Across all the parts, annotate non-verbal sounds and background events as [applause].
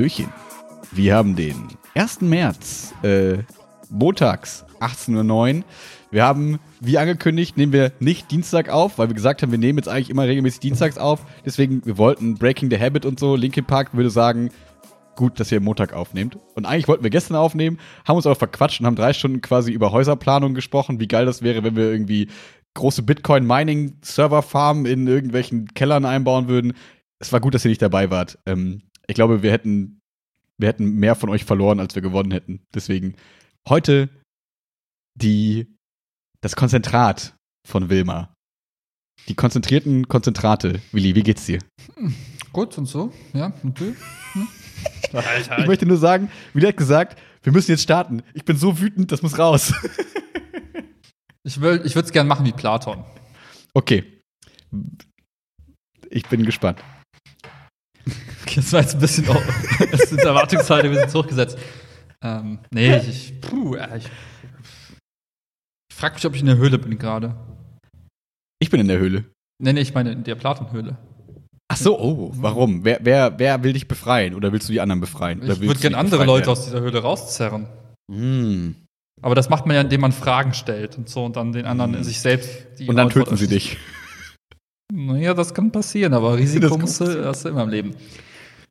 Hallöchen. Wir haben den 1. März, äh, montags, 18.09 Uhr. Wir haben, wie angekündigt, nehmen wir nicht Dienstag auf, weil wir gesagt haben, wir nehmen jetzt eigentlich immer regelmäßig Dienstags auf. Deswegen, wir wollten Breaking the Habit und so. Linkin Park würde sagen, gut, dass ihr Montag aufnehmt. Und eigentlich wollten wir gestern aufnehmen, haben uns aber verquatscht und haben drei Stunden quasi über Häuserplanung gesprochen, wie geil das wäre, wenn wir irgendwie große Bitcoin-Mining-Server-Farmen in irgendwelchen Kellern einbauen würden. Es war gut, dass ihr nicht dabei wart. Ähm, ich glaube, wir hätten, wir hätten mehr von euch verloren, als wir gewonnen hätten. Deswegen heute die, das Konzentrat von Wilma. Die konzentrierten Konzentrate. Willi, wie geht's dir? Gut und so, ja, natürlich. [laughs] Ich möchte nur sagen, Willi hat gesagt, wir müssen jetzt starten. Ich bin so wütend, das muss raus. [laughs] Ich, will, ich würde es gerne machen wie Platon. Okay. Ich bin gespannt. Das war jetzt ein bisschen auch, [laughs] das sind Erwartungshaltung ein bisschen zurückgesetzt. Ähm, nee, ich, ich, puh, äh, ich, ich frage mich, ob ich in der Höhle bin gerade. Ich bin in der Höhle. Nee, nee, ich meine in der Platonhöhle. Ach so, oh, warum? Wer, wer, wer will dich befreien oder willst du die anderen befreien? Oder Ich würde gerne andere Leute werden? aus dieser Höhle rauszerren. Mm. Aber das macht man ja, indem man Fragen stellt und so und dann den anderen in sich selbst die Und dann Antwort töten sie dich. [laughs] Naja, das kann passieren, aber Risiko musst du, hast du immer im Leben.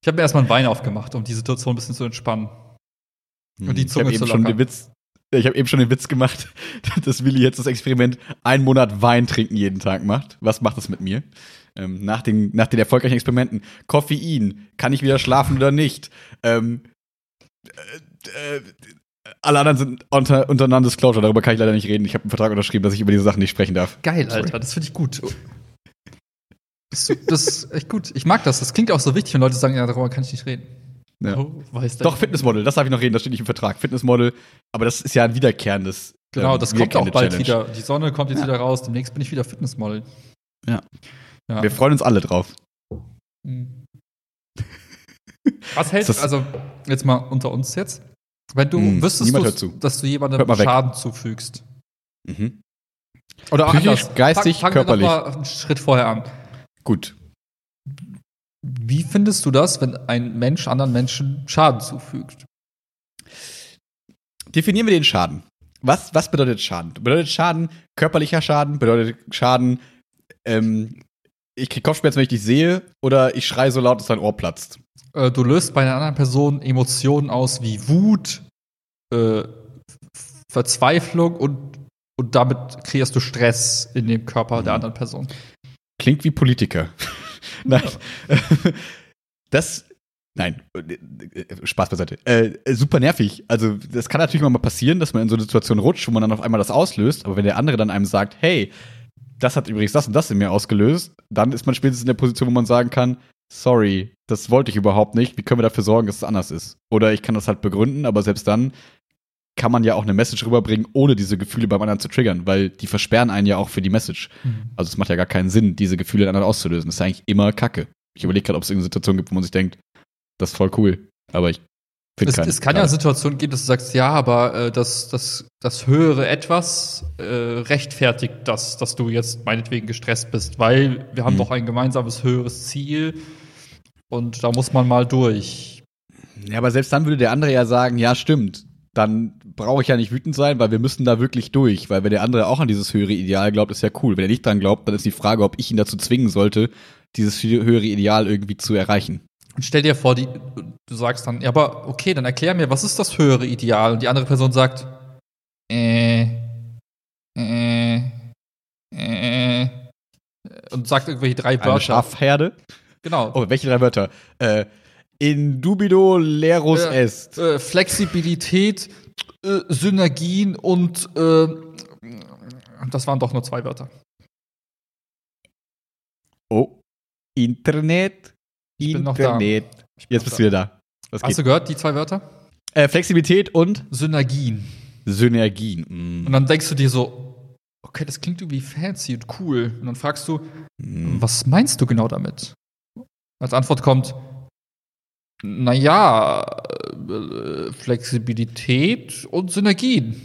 Ich habe mir erstmal einen Wein aufgemacht, um die Situation ein bisschen zu entspannen. Und die ich Zunge habe eben zu schon lockern. den Witz, ich habe eben schon den Witz gemacht, [laughs] dass Willi jetzt das Experiment einen Monat Wein trinken jeden Tag macht. Was macht das mit mir? Ähm, nach, den, nach den erfolgreichen Experimenten. Koffein, kann ich wieder schlafen oder nicht? Ähm, äh, äh, alle anderen sind unter, unter Non-Disclosure, darüber kann ich leider nicht reden. Ich habe einen Vertrag unterschrieben, dass ich über diese Sachen nicht sprechen darf. Geil, Sorry. Alter, das finde ich gut. Das, das ist echt gut. Ich mag das. Das klingt auch so wichtig, wenn Leute sagen, ja, darüber kann ich nicht reden. Ja. Oh, Doch. Fitnessmodel, das darf ich noch reden, das steht nicht im Vertrag. Fitnessmodel, aber das ist ja ein wiederkehrendes. Genau, ähm, das kommt auch bald Challenge. wieder. Die Sonne kommt jetzt wieder raus. Demnächst bin ich wieder Fitnessmodel. Ja. ja. Wir freuen uns alle drauf. Mhm. [laughs] Was hältst du, das- also jetzt mal unter uns jetzt, wenn du Hm, wüsstest, du, dass du jemandem. Schaden zufügst. Mhm. Oder auch Psychisch, anders. geistig, Fang- körperlich. Fangen wir noch mal einen Schritt vorher an. Gut. Wie findest du das, wenn ein Mensch anderen Menschen Schaden zufügt? Definieren wir den Schaden. Was, was bedeutet Schaden? Bedeutet Schaden körperlicher Schaden? Bedeutet Schaden, ähm, ich krieg Kopfschmerzen, wenn ich dich sehe? Oder ich schreie so laut, dass dein Ohr platzt? Äh, du löst bei einer anderen Person Emotionen aus wie Wut, äh, Verzweiflung und, und damit kreierst du Stress in dem Körper der Mhm. anderen Person. Klingt wie Politiker. [laughs] Nein. [laughs] Das. Nein, Spaß beiseite. Äh, super nervig. Also, das kann natürlich mal passieren, dass man in so eine Situation rutscht, wo man dann auf einmal das auslöst. Aber wenn der andere dann einem sagt, hey, das hat übrigens das und das in mir ausgelöst, dann ist man spätestens in der Position, wo man sagen kann, sorry, das wollte ich überhaupt nicht. Wie können wir dafür sorgen, dass es anders ist? Oder ich kann das halt begründen, aber selbst dann kann man ja auch eine Message rüberbringen, ohne diese Gefühle beim anderen zu triggern, weil die versperren einen ja auch für die Message. Also es macht ja gar keinen Sinn, diese Gefühle in anderen auszulösen. Das ist eigentlich immer Kacke. Ich überlege gerade, ob es irgendeine Situation gibt, wo man sich denkt, das ist voll cool. Aber ich finde Es, keine. es kann ja. Situationen geben, dass du sagst, ja, aber äh, das, das, das höhere Etwas äh, rechtfertigt das, dass du jetzt meinetwegen gestresst bist, weil wir haben Mhm. doch ein gemeinsames höheres Ziel und da muss man mal durch. Ja, aber selbst dann würde der andere ja sagen, ja, stimmt. Dann brauche ich ja nicht wütend sein, weil wir müssen da wirklich durch. Weil wenn der andere auch an dieses höhere Ideal glaubt, ist ja cool. Wenn er nicht dran glaubt, dann ist die Frage, ob ich ihn dazu zwingen sollte, dieses höhere Ideal irgendwie zu erreichen. Und stell dir vor, die, du sagst dann, ja, aber okay, dann erklär mir, was ist das höhere Ideal? Und die andere Person sagt, äh, äh, äh, und sagt irgendwelche drei Eine Wörter. Schafherde. Genau. Oh, welche drei Wörter? Äh, indubido lerus Äh, est. äh, Flexibilität, äh, Synergien und äh, das waren doch nur zwei Wörter. Oh, Internet. Ich bin noch da. Internet. Bin Jetzt bist du wieder da. Was Hast geht? du gehört, die zwei Wörter? Äh, Flexibilität und Synergien. Synergien. Mm. Und dann denkst du dir so, okay, das klingt irgendwie fancy und cool. Und dann fragst du, Mm. was meinst du genau damit? Als Antwort kommt, naja, äh, Flexibilität und Synergien.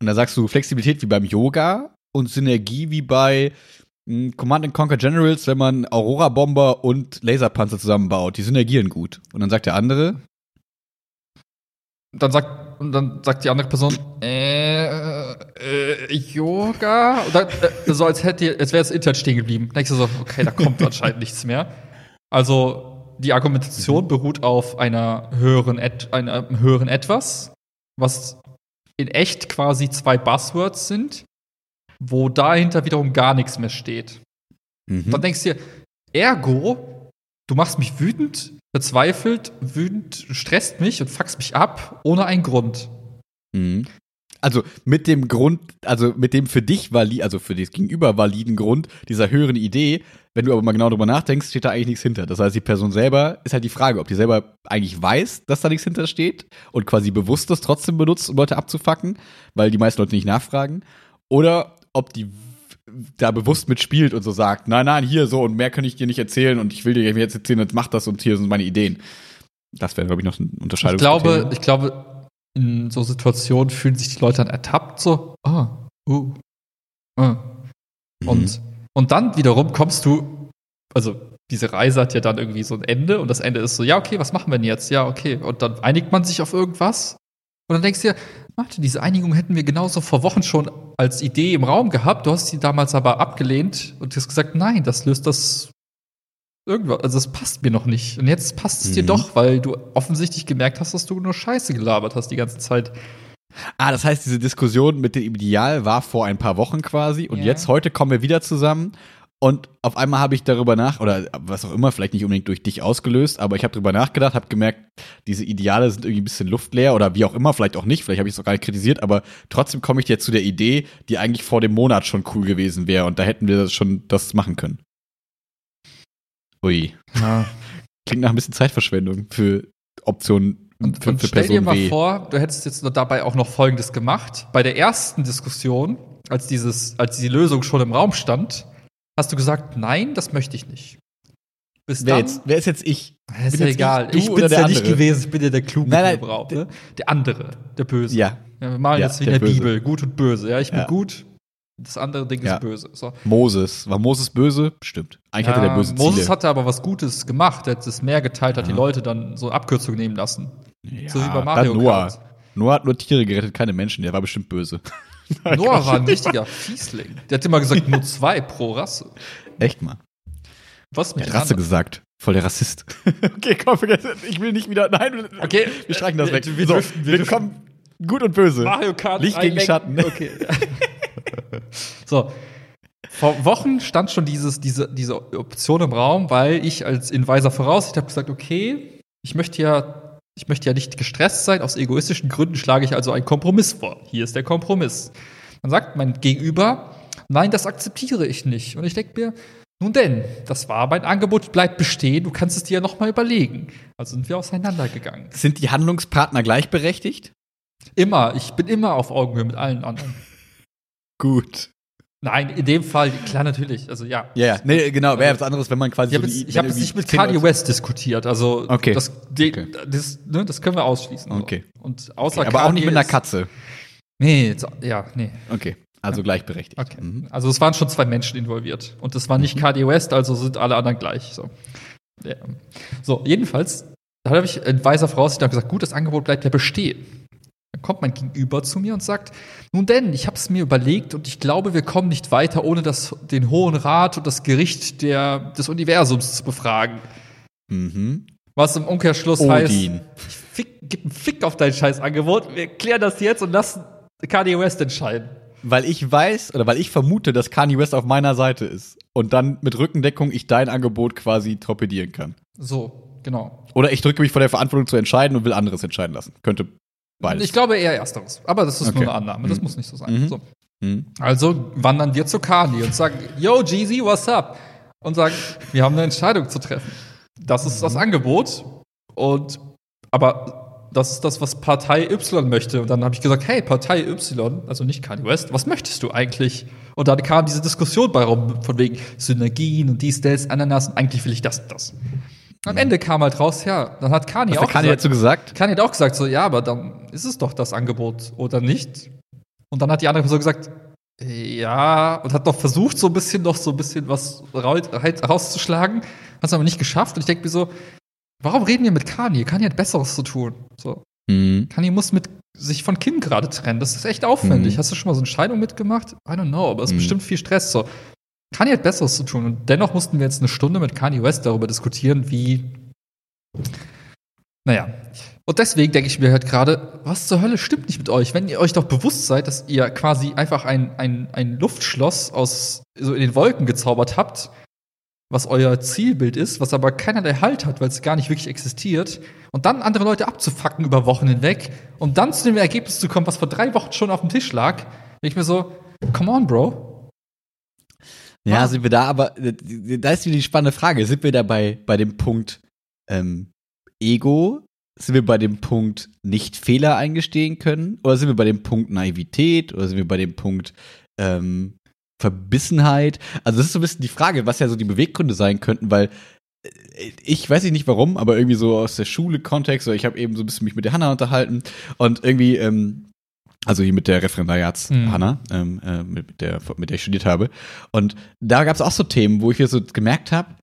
Und da sagst du Flexibilität wie beim Yoga und Synergie wie bei mh, Command and Conquer Generals, wenn man Aurora-Bomber und Laserpanzer zusammenbaut. Die synergieren gut. Und dann sagt der andere, dann sagt, und dann sagt die andere Person, äh, äh Yoga? Dann, äh, so als hätte, als wäre das Internet stehen geblieben. Dann denkst du so, okay, da kommt [laughs] anscheinend nichts mehr. Also, die Argumentation beruht auf einer höheren, Et einem höheren Etwas, was in echt quasi zwei Buzzwords sind, wo dahinter wiederum gar nichts mehr steht. mhm. Dann denkst du dir, ergo, du machst mich wütend, verzweifelt, wütend, stresst mich und fuckst mich ab, ohne einen Grund. Mhm. Also mit dem Grund, also mit dem für dich valid, also für das Gegenüber validen Grund dieser höheren Idee, wenn du aber mal genau drüber nachdenkst, steht da eigentlich nichts hinter. Das heißt, die Person selber ist halt die Frage, ob die selber eigentlich weiß, dass da nichts hinter steht und quasi bewusst das trotzdem benutzt, um Leute abzufacken, weil die meisten Leute nicht nachfragen, oder ob die da bewusst mitspielt und so sagt, nein, nein, hier so und mehr kann ich dir nicht erzählen und ich will dir jetzt erzählen, jetzt mach das und hier sind meine Ideen. Das wäre, glaube ich, noch eine Ich Unterscheidung. glaube, ich glaube, in so Situationen fühlen sich die Leute dann ertappt, so, ah, uh, uh. Und, und dann wiederum kommst du, also diese Reise hat ja dann irgendwie so ein Ende und das Ende ist so, ja, okay, was machen wir denn jetzt? Ja, okay. Und dann einigt man sich auf irgendwas und dann denkst du dir, warte, diese Einigung hätten wir genauso vor Wochen schon als Idee im Raum gehabt. Du hast sie damals aber abgelehnt und hast gesagt, nein, das löst das irgendwas, also das passt mir noch nicht. Und jetzt passt es dir Mhm. doch, weil du offensichtlich gemerkt hast, dass du nur Scheiße gelabert hast die ganze Zeit. Ah, das heißt, diese Diskussion mit dem Ideal war vor ein paar Wochen quasi und Ja. jetzt heute kommen wir wieder zusammen und auf einmal habe ich darüber nach oder was auch immer, vielleicht nicht unbedingt durch dich ausgelöst, aber ich habe darüber nachgedacht, habe gemerkt, diese Ideale sind irgendwie ein bisschen luftleer oder wie auch immer, vielleicht auch nicht, vielleicht habe ich es auch gar nicht kritisiert, aber trotzdem komme ich jetzt zu der Idee, die eigentlich vor dem Monat schon cool gewesen wäre und da hätten wir das schon das machen können. Ui, Ja. [laughs] klingt nach ein bisschen Zeitverschwendung für Optionen Und, für, und für stell dir mal W. vor, du hättest jetzt dabei auch noch Folgendes gemacht. Bei der ersten Diskussion, als, dieses, als die Lösung schon im Raum stand, hast du gesagt, nein, das möchte ich nicht. Bis Wer, dann, jetzt, wer ist jetzt ich? Ist bin ja egal. ich, Ich, der ja nicht gewesen, ich bin ja der Kluge Nein, nein, im Raum. Ne? Der andere, der Böse. Ja, Ja, wir malen Ja, jetzt wie der in der Böse. Bibel, gut und böse. Ja, ich bin gut, das andere Ding Ja. ist böse. So. Moses. War Moses böse? Stimmt. Eigentlich hatte der böse Moses Ziele. hatte aber was Gutes gemacht. Er hat das Meer geteilt, hat die Ja. Leute dann so Abkürzungen nehmen lassen. ja, so wie bei Mario Noah. Kart. Noah hat nur Tiere gerettet, keine Menschen. Der war bestimmt böse. [laughs] Noah war ein richtiger Fiesling. Der hat immer gesagt, nur zwei pro Rasse. Echt mal. Was mit Rasse anderen? gesagt. Voll der Rassist. [laughs] okay, komm, vergiss es. Ich will nicht wieder. Nein, Okay, wir streichen das weg. Wir so, wir wir kommen gut und böse. Mario Kart. Licht gegen. Schatten. Okay. [laughs] so. Vor Wochen stand schon dieses, diese, diese Option im Raum, weil ich als in weiser Voraussicht habe gesagt, okay, ich möchte ja, ich möchte ja nicht gestresst sein. Aus egoistischen Gründen schlage ich also einen Kompromiss vor. Hier ist der Kompromiss. Dann sagt mein Gegenüber, nein, das akzeptiere ich nicht. Und ich denke mir, nun denn, das war mein Angebot, bleibt bestehen, du kannst es dir ja noch mal überlegen. Also sind wir auseinandergegangen. Sind die Handlungspartner gleichberechtigt? Immer, ich bin immer auf Augenhöhe mit allen anderen. Gut. Nein, in dem Fall, klar, natürlich. Also ja. Ja, ja. Nee, genau. Wäre was anderes, wenn man quasi Ich habe so hab jetzt nicht mit Kanye West diskutiert. Also Okay. das, die, Okay. das, ne, das können wir ausschließen. Okay. Und außer Aber auch nicht mit einer ist- Katze. Nee, jetzt, ja, nee. Okay. Also gleichberechtigt. Okay. Mhm. Also es waren schon zwei Menschen involviert. Und das war nicht Kanye West, also sind alle anderen gleich. So, ja. so jedenfalls, da habe ich in weiser Voraussicht gesagt, gut, das Angebot bleibt ja bestehen. Dann kommt mein Gegenüber zu mir und sagt, nun denn, ich habe es mir überlegt und ich glaube, wir kommen nicht weiter, ohne das, den Hohen Rat und das Gericht der, des Universums zu befragen. Mhm. Was im Umkehrschluss heißt, Odin. ich fick, gib einen Fick auf dein scheiß Angebot, wir klären das jetzt und lassen Kanye West entscheiden. Weil ich weiß oder weil ich vermute, dass Kanye West auf meiner Seite ist und dann mit Rückendeckung ich dein Angebot quasi torpedieren kann. So, genau. Oder ich drücke mich vor der Verantwortung zu entscheiden und will anderes entscheiden lassen. Könnte beides. Ich glaube eher ersteres. Aber das ist Okay. nur eine Annahme. Das muss nicht so sein. Mhm. So. Mhm. Also wandern wir zu Kanye und sagen, yo, Jeezy, what's up? Und sagen, wir haben eine Entscheidung zu treffen. Das ist Mhm. das Angebot. Und aber das ist das, was Partei Y möchte. Und dann habe ich gesagt, hey, Partei Y, also nicht Kanye West, was möchtest du eigentlich? Und dann kam diese Diskussion bei rum, von wegen Synergien und dies, das, Ananas, und eigentlich will ich das und das. Am Ende kam halt raus, ja, dann hat. Was auch hat Kanye gesagt, dazu gesagt? Kanye hat auch gesagt, so, ja, aber dann ist es doch das Angebot oder nicht. Und dann hat die andere Person gesagt, Ja, und hat noch versucht, so ein bisschen noch so ein bisschen was rauszuschlagen, hat es aber nicht geschafft. Und ich denke mir so, warum reden wir mit Kanye? Kanye hat Besseres zu tun. So. Mhm. Kanye muss mit sich von Kim gerade trennen. Das ist echt aufwendig. Mhm. Hast du schon mal so eine Scheidung mitgemacht? I don't know, aber es ist mhm. bestimmt viel Stress. So. Kanye hat Besseres zu tun. Und dennoch mussten wir jetzt eine Stunde mit Kanye West darüber diskutieren, wie. Naja. Und deswegen denke ich mir halt gerade, was zur Hölle stimmt nicht mit euch? Wenn ihr euch doch bewusst seid, dass ihr quasi einfach ein, ein, ein Luftschloss aus so in den Wolken gezaubert habt, was euer Zielbild ist, was aber keinerlei Halt hat, weil es gar nicht wirklich existiert, und dann andere Leute abzufacken über Wochen hinweg, um dann zu dem Ergebnis zu kommen, was vor drei Wochen schon auf dem Tisch lag, denke ich mir so, come on, Bro. Ja, ah. sind wir da, aber da ist wieder die spannende Frage. Sind wir da bei, dem Punkt ähm, Ego sind wir bei dem Punkt nicht Fehler eingestehen können? Oder sind wir bei dem Punkt Naivität? Oder sind wir bei dem Punkt ähm, Verbissenheit? Also das ist so ein bisschen die Frage, was ja so die Beweggründe sein könnten, weil äh, ich weiß nicht warum, aber irgendwie so aus der Schule-Kontext, oder ich habe eben so ein bisschen mich mit der Hanna unterhalten und irgendwie, ähm, also hier mit der Referendariats-Hanna, mhm. ähm, äh, mit, der, mit der ich studiert habe. Und da gab es auch so Themen, wo ich mir so gemerkt habe,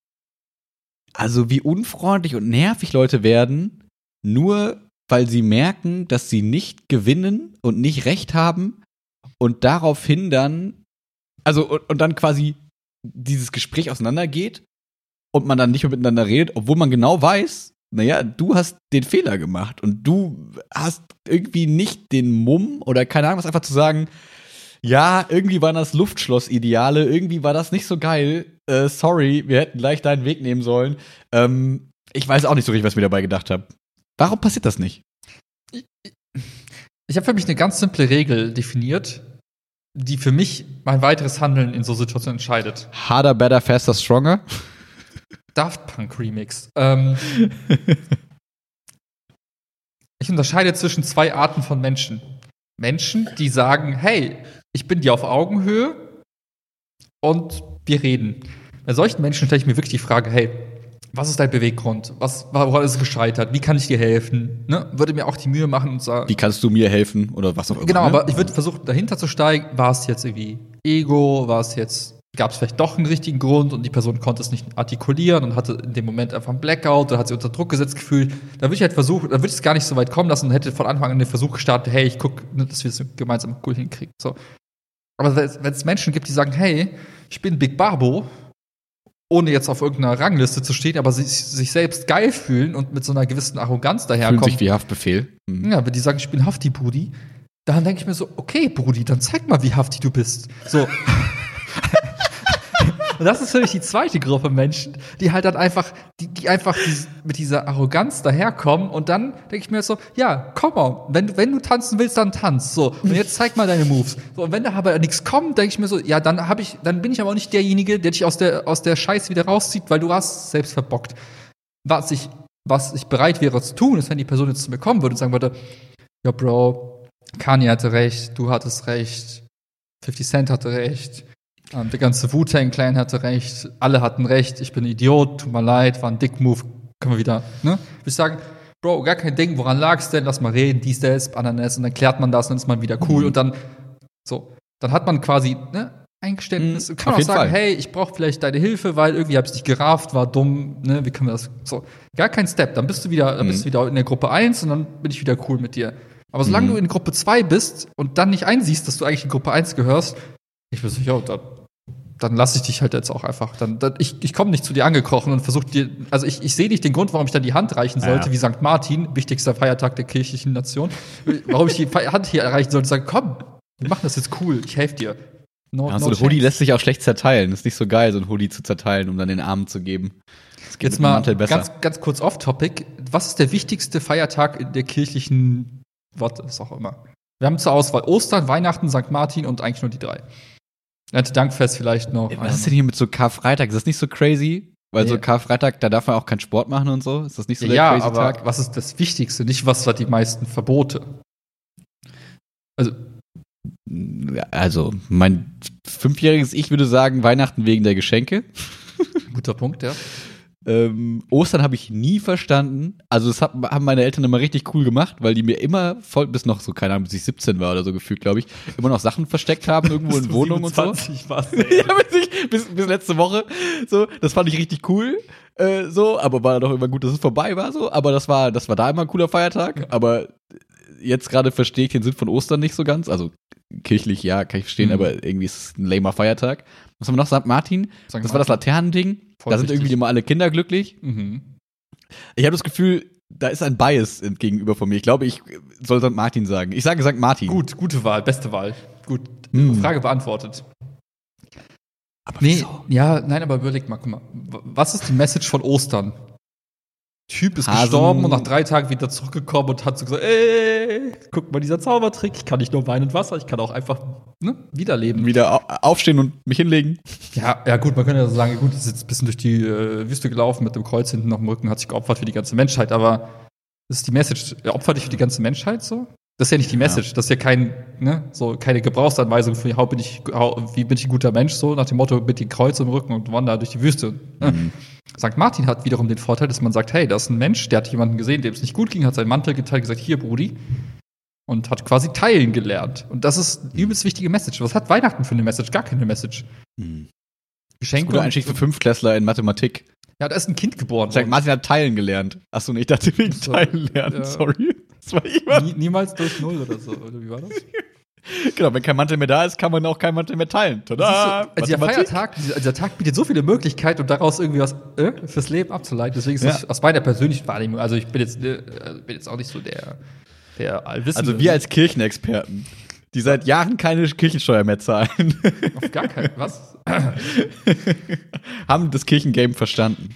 also wie unfreundlich und nervig Leute werden, nur weil sie merken, dass sie nicht gewinnen und nicht recht haben und daraufhin dann, also und, und dann quasi dieses Gespräch auseinandergeht und man dann nicht mehr miteinander redet, obwohl man genau weiß, naja, du hast den Fehler gemacht und du hast irgendwie nicht den Mumm oder keine Ahnung was einfach zu sagen, ja, irgendwie waren das Luftschloss-Ideale, irgendwie war das nicht so geil. Äh, sorry, wir hätten gleich deinen Weg nehmen sollen. Ähm, ich weiß auch nicht so richtig, was ich mir dabei gedacht habe. Warum passiert das nicht? Ich, ich habe für mich eine ganz simple Regel definiert, die für mich mein weiteres Handeln in so Situationen entscheidet. Harder, better, faster, stronger? Daft Punk Remix. Ähm, [laughs] ich unterscheide zwischen zwei Arten von Menschen. Menschen, die sagen, hey, ich bin dir auf Augenhöhe und wir reden. Bei solchen Menschen stelle ich mir wirklich die Frage, hey, was ist dein Beweggrund? Was, woran ist es gescheitert? Wie kann ich dir helfen? Ne? Würde mir auch die Mühe machen und sagen. Wie kannst du mir helfen? Oder was auch immer. Genau, ne? aber ich würde versuchen, dahinter zu steigen. War es jetzt irgendwie Ego? War es jetzt, gab es vielleicht doch einen richtigen Grund und die Person konnte es nicht artikulieren und hatte in dem Moment einfach einen Blackout oder hat sie unter Druck gesetzt gefühlt. Da würde ich halt versuchen, da würde ich es gar nicht so weit kommen lassen und hätte von Anfang an den Versuch gestartet, hey, ich gucke, ne, dass wir es gemeinsam cool hinkriegen. So. Aber wenn es Menschen gibt, die sagen, hey, ich bin Big Barbo ohne jetzt auf irgendeiner Rangliste zu stehen, aber sich, sich selbst geil fühlen und mit so einer gewissen Arroganz daherkommen. Fühlen sich wie Haftbefehl. Mhm. Ja, wenn die sagen, ich bin Hafti, Brudi, dann denke ich mir so, okay, Brudi, dann zeig mal, wie Hafti du bist. So. [laughs] Und das ist für mich die zweite Gruppe Menschen, die halt dann einfach, die, die einfach mit dieser Arroganz daherkommen und dann denke ich mir so, ja, komm mal, wenn, wenn du tanzen willst, dann tanz. So, und jetzt zeig mal deine Moves. So, und wenn da aber nichts kommt, denke ich mir so, ja, dann habe ich, dann bin ich aber auch nicht derjenige, der dich aus der, aus der Scheiße wieder rauszieht, weil du hast selbst verbockt. Was ich, was ich bereit wäre zu tun, ist, wenn die Person jetzt zu mir kommen würde und sagen würde, ja, Bro, Kanye hatte recht, du hattest recht, 50 Cent hatte recht, der ganze Wu-Tang-Clan hatte recht, alle hatten recht, ich bin ein Idiot, tut mir leid, war ein Dick-Move, können wir wieder, ne? Ich sagen, Bro, gar kein Ding, woran lag's denn? Lass mal reden, dies, das, Ananas, und dann klärt man das, und dann ist man wieder cool, mhm. und dann, so, dann hat man quasi, ne, Eingeständnis, mhm, kann man auch sagen, Fall. hey, ich brauche vielleicht deine Hilfe, weil irgendwie habe ich dich gerafft, war dumm, ne, wie können wir das, so, gar kein Step, dann bist du wieder, dann bist du mhm. wieder in der Gruppe 1 und dann bin ich wieder cool mit dir. Aber solange mhm. du in Gruppe 2 bist und dann nicht einsiehst, dass du eigentlich in Gruppe 1 gehörst, ich bin so, ja, dann dann lasse ich dich halt jetzt auch einfach. Dann, dann ich ich komme nicht zu dir angekrochen und versuche dir, also ich, ich sehe nicht den Grund, warum ich dann die Hand reichen sollte, ja. wie St. Martin, wichtigster Feiertag der kirchlichen Nation, warum ich die Hand hier erreichen sollte und sagen, komm, wir machen das jetzt cool, ich helfe dir. No, ja, no so ein Hoodie lässt sich auch schlecht zerteilen. Ist nicht so geil, so ein Hoodie zu zerteilen, um dann den Armen zu geben. Das geht Jetzt mal ganz, ganz kurz off-topic. Was ist der wichtigste Feiertag in der kirchlichen, was auch immer? Wir haben zur Auswahl Ostern, Weihnachten, St. Martin und eigentlich nur die drei. Dankfest vielleicht noch. Was ist denn hier mit so Karfreitag? Ist das nicht so crazy? Weil nee. so Karfreitag, da darf man auch keinen Sport machen und so. Ist das nicht so der ja, crazy aber Tag? was ist das Wichtigste? Nicht, was hat die meisten Verbote? Also. Also, mein fünfjähriges Ich würde sagen, Weihnachten wegen der Geschenke. Guter Punkt, ja. Ähm, Ostern habe ich nie verstanden. Also das hab, haben meine Eltern immer richtig cool gemacht, weil die mir immer voll bis noch so keine Ahnung, bis ich 17 war oder so gefühlt, glaube ich, immer noch Sachen versteckt haben irgendwo in Wohnungen und so. [laughs] ja, bis, ich, bis, bis letzte Woche. So, das fand ich richtig cool. Äh, so, aber war doch immer gut, dass es vorbei war. So, aber das war, das war da immer ein cooler Feiertag. Aber jetzt gerade verstehe ich den Sinn von Ostern nicht so ganz. Also kirchlich, ja, kann ich verstehen, Mhm. aber irgendwie ist es ein lamer Feiertag. Was haben wir noch? St. Martin? St. Das war das Laternending. Voll da sind irgendwie immer alle Kinder glücklich. Mhm. Ich habe das Gefühl, da ist ein Bias gegenüber von mir. Ich glaube, ich soll St. Martin sagen. Ich sage St. Martin. Gut, gute Wahl, beste Wahl. Gut, Hm. Frage beantwortet. Aber Nee, wieso? ja, nein, aber überleg mal, guck mal. Was ist die Message von Ostern? Typ ist Hasen- gestorben und nach drei Tagen wieder zurückgekommen und hat so gesagt, ey, guck mal, dieser Zaubertrick, ich kann nicht nur Wein und Wasser, ich kann auch einfach ne, wiederleben. Wieder au- aufstehen und mich hinlegen. Ja, ja gut, man könnte ja so sagen, gut, ist jetzt ein bisschen durch die äh, Wüste gelaufen mit dem Kreuz hinten auf dem Rücken, hat sich geopfert für die ganze Menschheit, aber ist die Message, er opfert dich für die ganze Menschheit so? Das ist ja nicht die Message, das ist ja kein, ne, so keine Gebrauchsanweisung für how bin ich, how, wie bin ich ein guter Mensch, so nach dem Motto mit dem Kreuz im Rücken und wander durch die Wüste. Ne? St. Martin hat wiederum den Vorteil, dass man sagt, hey, da ist ein Mensch, der hat jemanden gesehen, dem es nicht gut ging, hat seinen Mantel geteilt, gesagt, hier, Brudi. Und hat quasi teilen gelernt. Und das ist eine übelst wichtige Message. Was hat Weihnachten für eine Message? Gar keine Message. Geschenke. Guter und- Einstieg für Fünftklässler in Mathematik. Ja, da ist ein Kind geboren. St. Martin hat teilen gelernt. Achso, nee, ich dachte wegen So, teilen lernen. ja. Sorry. Das war ich Nie, niemals durch Null oder so. Oder wie war das? [laughs] Genau, wenn kein Mantel mehr da ist, kann man auch kein Mantel mehr teilen. Tada! also dieser Mathematik. Feiertag, dieser, dieser Tag bietet so viele Möglichkeiten, um daraus irgendwie was äh, fürs Leben abzuleiten. Deswegen ist das Ja. aus meiner persönlichen Wahrnehmung, also ich bin jetzt, äh, bin jetzt auch nicht so der, der Allwissende. Also wir als Kirchenexperten, die seit Jahren keine Kirchensteuer mehr zahlen, Auf gar keinen, was? [laughs] haben das Kirchengame verstanden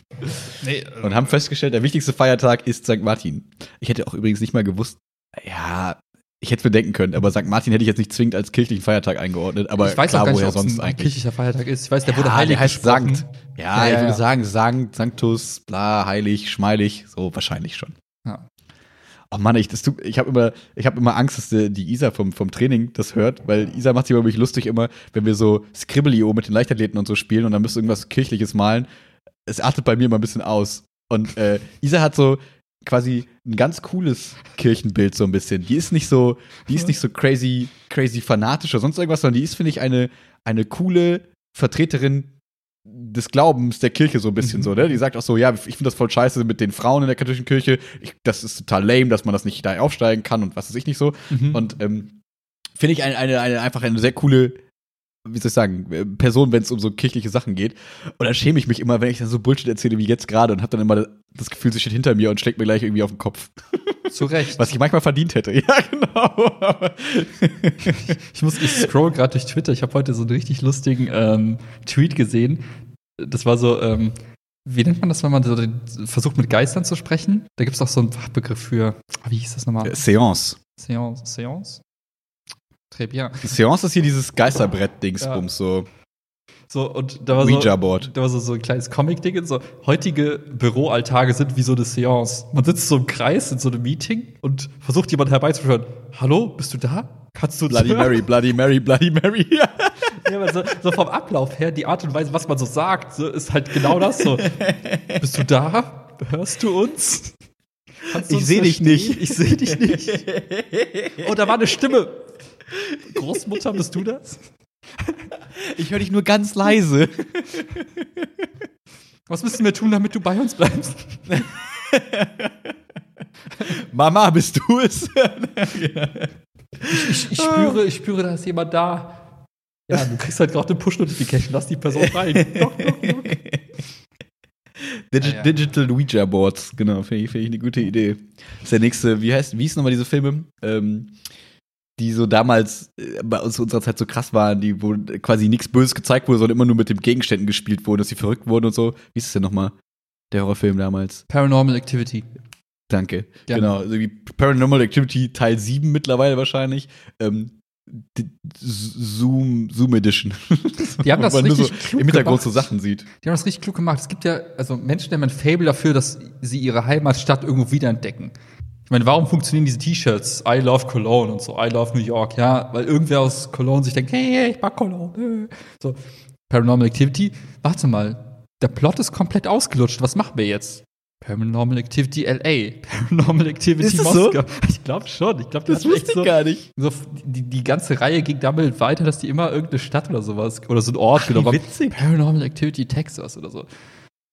Nee, äh, [laughs] und haben festgestellt, der wichtigste Feiertag ist St. Martin. Ich hätte auch übrigens nicht mal gewusst, ja, ich hätte es bedenken können, aber St. Martin hätte ich jetzt nicht zwingend als kirchlichen Feiertag eingeordnet, aber ich weiß klar, auch gar nicht, woher sonst ein eigentlich. kirchlicher Feiertag ist. Ich weiß, der wurde Ja, heilig der heißt gesprochen. Sankt. Ja, Ja, ich würde sagen, Sankt, Sanctus, bla, heilig, schmeilig, so wahrscheinlich schon. Ja. Oh Mann, ich, das tut- ich habe immer, ich habe immer Angst, dass die, die Isa vom, vom Training das hört, weil Isa macht sich über mich lustig immer, wenn wir so Scribblio mit den Leichtathleten und so spielen und dann müsst ihr irgendwas Kirchliches malen. Es artet bei mir immer ein bisschen aus. Und äh, Isa hat so quasi ein ganz cooles Kirchenbild so ein bisschen. Die ist nicht so, die ist nicht so crazy, crazy fanatisch oder sonst irgendwas, sondern die ist, finde ich, eine, eine coole Vertreterin des Glaubens der Kirche so ein bisschen Mhm. so, ne? Die sagt auch so, ja, ich finde das voll scheiße mit den Frauen in der katholischen Kirche. Ich, das ist total lame, dass man das nicht da aufsteigen kann und was weiß ich nicht so. Mhm. Und ähm, finde ich eine, eine, eine, einfach eine sehr coole, wie soll ich sagen, äh, Person, wenn es um so kirchliche Sachen geht. Und dann schäme ich mich immer, wenn ich dann so Bullshit erzähle wie jetzt gerade und habe dann immer das Gefühl, sie steht hinter mir und schlägt mir gleich irgendwie auf den Kopf. Zu Recht. Was ich manchmal verdient hätte. [laughs] Ja, genau. Ich muss, ich scroll gerade durch Twitter. Ich habe heute so einen richtig lustigen ähm, Tweet gesehen. Das war so, ähm, wie nennt man das, wenn man so versucht mit Geistern zu sprechen? Da gibt es doch so einen Fachbegriff für. Ah, Wie hieß das nochmal? Seance. Seance. Seance? Très bien. Seance ist hier dieses Geisterbrett-Dingsbums, so So, und da war so, da war so, so ein kleines Comic-Ding. So, heutige Büroalltage sind wie so eine Seance. Man sitzt so im Kreis in so einem Meeting und versucht jemanden herbeizuführen. Hallo, bist du da? Kannst du Bloody hören? Mary, Bloody Mary, Bloody Mary. [laughs] Ja, aber so, so vom Ablauf her, die Art und Weise, was man so sagt, so, ist halt genau das so. Bist du da? Hörst du uns? Du Ich uns seh dich nicht. Ich sehe dich nicht. [laughs] Oh, da war eine Stimme. Großmutter, bist du das? Ich höre dich nur ganz leise. Was müssen wir tun, damit du bei uns bleibst? Mama, bist du es? Ich, ich spüre, ich spüre, da ist jemand da. Ja, du kriegst halt gerade eine Push-Notification, lass die Person rein. Knock, knock, knock. Digi Ja, ja. Digital Ouija Boards, genau, finde ich, find ich eine gute Idee. Das ist der nächste, wie heißt, wie hieß nochmal diese Filme, ähm, die so damals äh, bei uns zu unserer Zeit so krass waren, die, wo quasi nichts Böses gezeigt wurde, sondern immer nur mit den Gegenständen gespielt wurde, dass sie verrückt wurden und so. Wie ist es denn nochmal? Der Horrorfilm damals. Paranormal Activity. Danke. Gerne. Genau, also Paranormal Activity Teil 7 mittlerweile wahrscheinlich. Ähm, Zoom, Zoom Edition. [laughs] Die haben das nur so richtig klug im Hintergrund gemacht. so Sachen sieht. Die haben das richtig klug gemacht. Es gibt ja, also Menschen haben ein Fable dafür, dass sie ihre Heimatstadt irgendwo wiederentdecken. Ich meine, warum funktionieren diese T-Shirts? I love Cologne und so, I love New York, ja, weil irgendwer aus Cologne sich denkt, hey, hey ich mag Cologne. äh. So, Paranormal Activity, warte mal, der Plot ist komplett ausgelutscht. Was machen wir jetzt? Paranormal Activity LA, Paranormal Activity Ist es so? Moskau. [laughs] Ich glaube schon. Ich glaube, Das wusste ich gar nicht. so die, die ganze Reihe ging damit weiter, dass die immer irgendeine Stadt oder sowas oder so ein Ort wie genommen haben. witzig. Paranormal Activity Texas oder so.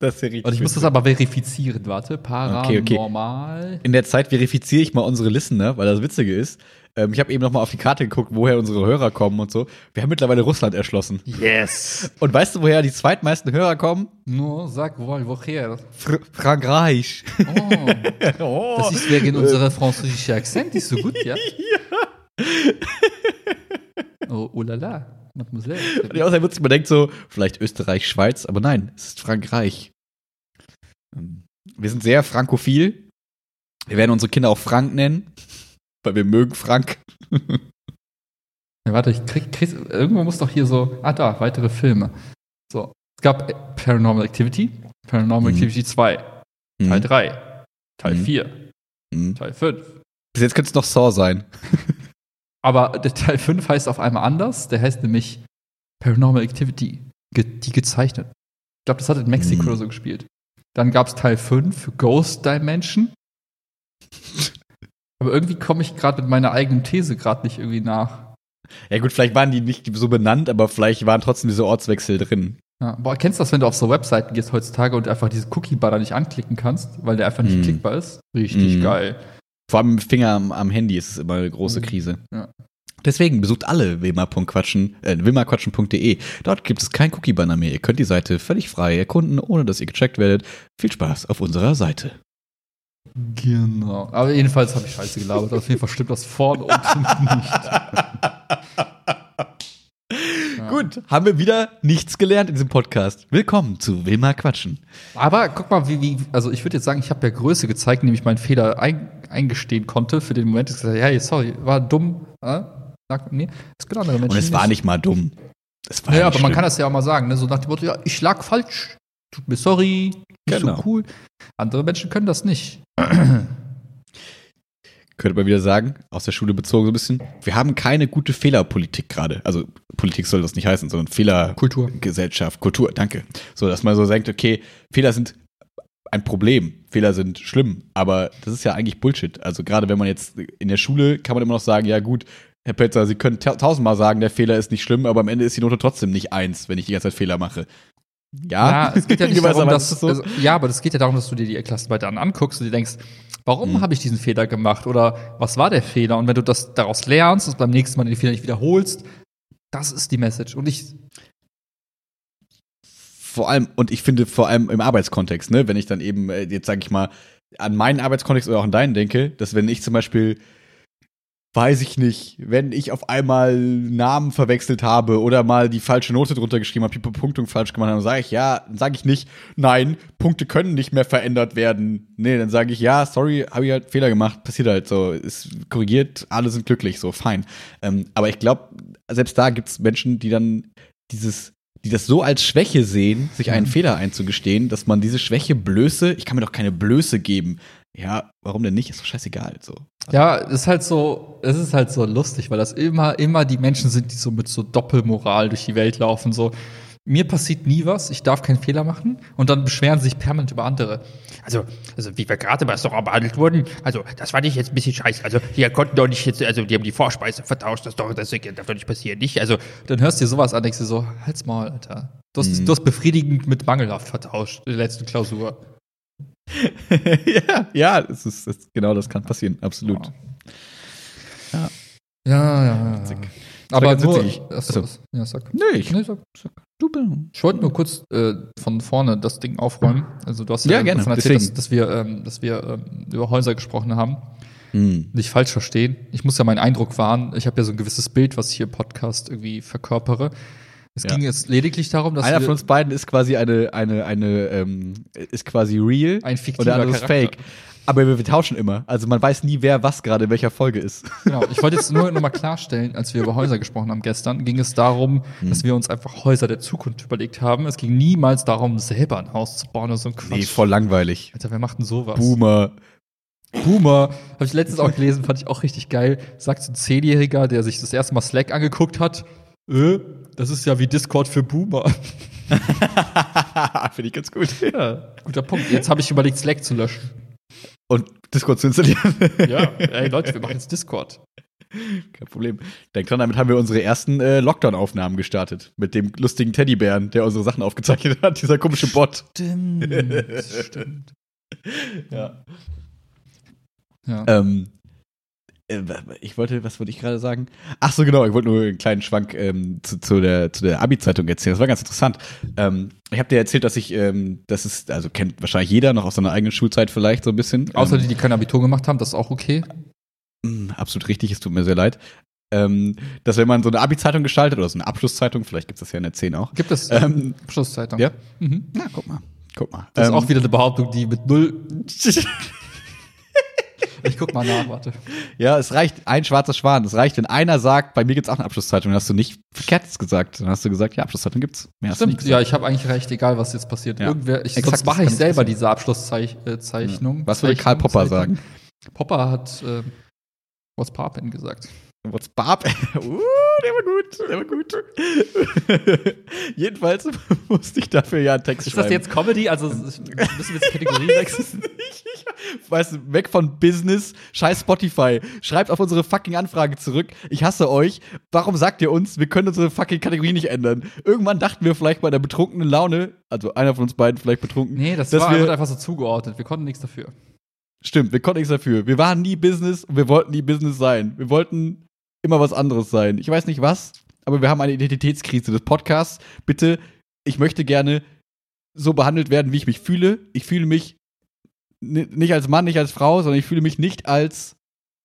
Das ist ja richtig. Und ich muss das aber verifizieren. Warte, Okay, okay. Paranormal. In der Zeit verifiziere ich mal unsere Listener, weil das Witzige ist. Ähm, ich habe eben noch mal auf die Karte geguckt, woher unsere Hörer kommen und so. Wir haben mittlerweile Russland erschlossen. Yes. Und weißt du, woher die zweitmeisten Hörer kommen? Nur sag wohl, woher. Fr Frankreich. Oh, [laughs] Oh. das ist wegen unserer französischen Akzent, ist so gut, [laughs] ja? Oh, oh la la, Mademoiselle. [laughs] Ja, außer witzig, man denkt so, vielleicht Österreich, Schweiz, aber nein, es ist Frankreich. Ähm, Wir sind sehr frankophil. Wir werden unsere Kinder auch Frank nennen, [laughs] weil wir mögen Frank. [laughs] Ja, warte, ich krieg, krieg, irgendwo muss doch hier so, ah da, weitere Filme. So, es gab Paranormal Activity, Paranormal Mhm. Activity 2, Teil Mhm. 3, Teil Mhm. 4, Mhm. Teil 5. Bis jetzt könnte es noch Saw sein. Aber der Teil 5 heißt auf einmal anders, der heißt nämlich Paranormal Activity, ge die gezeichnet. Ich glaube, das hat in Mexiko Mhm. oder so gespielt. Dann gab es Teil 5, Ghost Dimension. [laughs] Aber irgendwie komme ich gerade mit meiner eigenen These gerade nicht irgendwie nach. Ja gut, vielleicht waren die nicht so benannt, aber vielleicht waren trotzdem diese Ortswechsel drin. Ja, boah, kennst du das, wenn du auf so Webseiten gehst heutzutage und einfach diesen Cookie-Banner nicht anklicken kannst, weil der einfach nicht Mhm. klickbar ist? Richtig Mhm. geil. Vor allem mit dem Finger am, am Handy ist es immer eine große Mhm. Krise. Ja. Deswegen besucht alle wilma.quatschen, äh. Dort gibt es kein Cookie-Banner mehr. Ihr könnt die Seite völlig frei erkunden, ohne dass ihr gecheckt werdet. Viel Spaß auf unserer Seite. Genau. Aber jedenfalls habe ich Scheiße gelabert. Auf jeden Fall stimmt das vorne und hinten nicht. [laughs] Ja. Gut, haben wir wieder nichts gelernt in diesem Podcast. Willkommen zu Wilma Quatschen. Aber guck mal, wie, wie also ich würde jetzt sagen, ich habe ja Größe gezeigt, indem ich meinen Fehler ein, eingestehen konnte für den Moment. Ich gesagt, hey, sorry, war dumm. Äh? Sag, nee, das können andere Menschen Und es war nicht mal dumm. Es war Ja, aber man schlimm. kann das ja auch mal sagen, ne? so nach dem Motto, ja, ich lag falsch, tut mir sorry, nicht Genau. so cool. Andere Menschen können das nicht. könnte man wieder sagen, aus der Schule bezogen so ein bisschen, wir haben keine gute Fehlerpolitik gerade. Also Politik soll das nicht heißen, sondern. Fehlergesellschaft, Kultur, danke. So, dass man so denkt, okay, Fehler sind ein Problem, Fehler sind schlimm, aber das ist ja eigentlich Bullshit. Also gerade wenn man jetzt in der Schule kann man immer noch sagen, ja gut, Herr Petzer, Sie können ta- tausendmal sagen, der Fehler ist nicht schlimm, aber am Ende ist die Note trotzdem nicht eins, wenn ich die ganze Zeit Fehler mache. Ja, Ja, es geht ja [laughs] nicht darum, aber dass, so. also, ja, aber es geht ja darum, dass du dir die Klassenarbeit dann anguckst und dir denkst, warum Hm. habe ich diesen Fehler gemacht oder was war der Fehler? Und wenn du das daraus lernst und beim nächsten Mal den Fehler nicht wiederholst, das ist die Message. Und ich, vor allem, und ich finde vor allem im Arbeitskontext, ne, wenn ich dann eben, äh, jetzt sage ich mal, an meinen Arbeitskontext oder auch an deinen denke, dass wenn ich zum Beispiel, weiß ich nicht, wenn ich auf einmal Namen verwechselt habe oder mal die falsche Note drunter geschrieben habe, die Punktung falsch gemacht habe, dann sage ich ja, dann sage ich nicht, nein, Punkte können nicht mehr verändert werden. Nee, dann sage ich, ja, sorry, habe ich halt Fehler gemacht, passiert halt so, ist korrigiert, alle sind glücklich, so, fein. Ähm, aber ich glaube, selbst da gibt es Menschen, die dann dieses die das so als Schwäche sehen, sich einen Fehler einzugestehen, dass man diese Schwäche Blöße, ich kann mir doch keine Blöße geben. Ja, warum denn nicht? Ist doch scheißegal. So. ja, es ist halt so, es ist halt so lustig, weil das immer, immer die Menschen sind, die so mit so Doppelmoral durch die Welt laufen, so. Mir passiert nie was, ich darf keinen Fehler machen und dann beschweren sie sich permanent über andere. Also, also wie wir gerade bei Restaurant behandelt wurden, also das fand ich jetzt ein bisschen scheiße. Also hier konnten doch nicht jetzt, also die haben die Vorspeise vertauscht, das, doch, das darf doch nicht passieren. Nicht, also Dann hörst du dir sowas an, denkst du so, halt's Maul, Alter. Du hast, Mhm. du hast befriedigend mit mangelhaft vertauscht in der letzten Klausur. [laughs] ja, ja, es ist, es, genau das kann passieren, absolut. Ja, ja, ja. Witzig. Aber nur, witzig. Achso, Achso. ja, sag. Nee, ich, Nee, sag, sag. Ich wollte nur kurz äh, von vorne das Ding aufräumen. Also du hast Ja, ja, gerne, davon erzählt, dass, dass wir, ähm, dass wir ähm, über Häuser gesprochen haben. Hm. Nicht falsch verstehen. Ich muss ja meinen Eindruck wahren. Ich habe ja so ein gewisses Bild, was ich hier im Podcast irgendwie verkörpere. Es Ja. ging jetzt lediglich darum, dass Einer wir von uns beiden ist quasi eine, eine, eine, ähm, ist quasi real ein und fiktiver der andere ist Charakter. fake. Aber wir, wir tauschen immer. Also man weiß nie, wer was gerade in welcher Folge ist. Genau, ich wollte jetzt nur noch mal klarstellen, als wir über Häuser gesprochen haben gestern, ging es darum, Hm. dass wir uns einfach Häuser der Zukunft überlegt haben. Es ging niemals darum, selber ein Haus zu bauen oder so ein Quatsch. Nee, voll langweilig. Alter, wer macht denn sowas? Boomer. Boomer. Habe ich letztens auch gelesen, fand ich auch richtig geil. Sagt so ein Zehnjähriger, der sich das erste Mal Slack angeguckt hat, äh, das ist ja wie Discord für Boomer. [laughs] Finde ich ganz gut. Ja, guter Punkt. Jetzt habe ich überlegt, Slack zu löschen. Und Discord zu installieren. [laughs] Ja, ey [laughs] Leute, wir machen jetzt Discord. Kein Problem. Denk dran, damit haben wir unsere ersten äh, Lockdown-Aufnahmen gestartet. Mit dem lustigen Teddybären, der unsere Sachen aufgezeichnet hat, [laughs] dieser komische Bot. Stimmt, stimmt. Ja. Ja. Ähm, äh, ich wollte, was wollte ich gerade sagen? Ach so, genau, ich wollte nur einen kleinen Schwank ähm, zu, zu der, zu der Abi-Zeitung erzählen. Das war ganz interessant. Ähm, ich habe dir erzählt, dass ich, ähm, das ist, also kennt wahrscheinlich jeder noch aus seiner eigenen Schulzeit vielleicht so ein bisschen. Außer ähm, die, die kein Abitur gemacht haben, das ist auch okay. mh, absolut richtig, es tut mir sehr leid. Ähm, dass wenn man so eine Abi-Zeitung gestaltet oder so eine Abschlusszeitung, vielleicht gibt es das ja in der 10 auch. Gibt es Ähm, Schlusszeitung? ja? Mhm. Na, guck mal. Guck mal. Das Ähm, ist auch wieder eine Behauptung, die mit null. [laughs] Ich guck mal nach, warte. Ja, es reicht ein schwarzer Schwan. Es reicht, wenn einer sagt, bei mir gibt's auch eine Abschlusszeitung, dann hast du nicht Verkehrtes gesagt. Dann hast du gesagt, ja, Abschlusszeitung gibt's. Mehr Stimmt, ja, ich habe eigentlich recht, egal was jetzt passiert. Ja. Irgendwer, ich, Exakt, sonst mache ich selber diese Abschlusszeichnung. Was würde Karl Popper sagen? Popper hat äh, What's Poppin gesagt. What's Barb? [laughs] uh, der war gut, der war gut. [laughs] Jedenfalls [laughs] musste ich dafür ja einen Text Ist das schreiben. jetzt Comedy? Also müssen wir jetzt die Kategorie wechseln? Weißt du, weg von Business, scheiß Spotify. Schreibt auf unsere fucking Anfrage zurück. Ich hasse euch. Warum sagt ihr uns, wir können unsere fucking Kategorie nicht ändern? Irgendwann dachten wir vielleicht bei der betrunkenen Laune, also einer von uns beiden vielleicht betrunken. Nee, das war wir, wird einfach so zugeordnet. Wir konnten nichts dafür. Stimmt, wir konnten nichts dafür. Wir waren nie Business und wir wollten nie Business sein. Wir wollten immer was anderes sein. Ich weiß nicht was, aber wir haben eine Identitätskrise des Podcasts. Bitte, ich möchte gerne so behandelt werden, wie ich mich fühle. Ich fühle mich ni- nicht als Mann, nicht als Frau, sondern ich fühle mich nicht als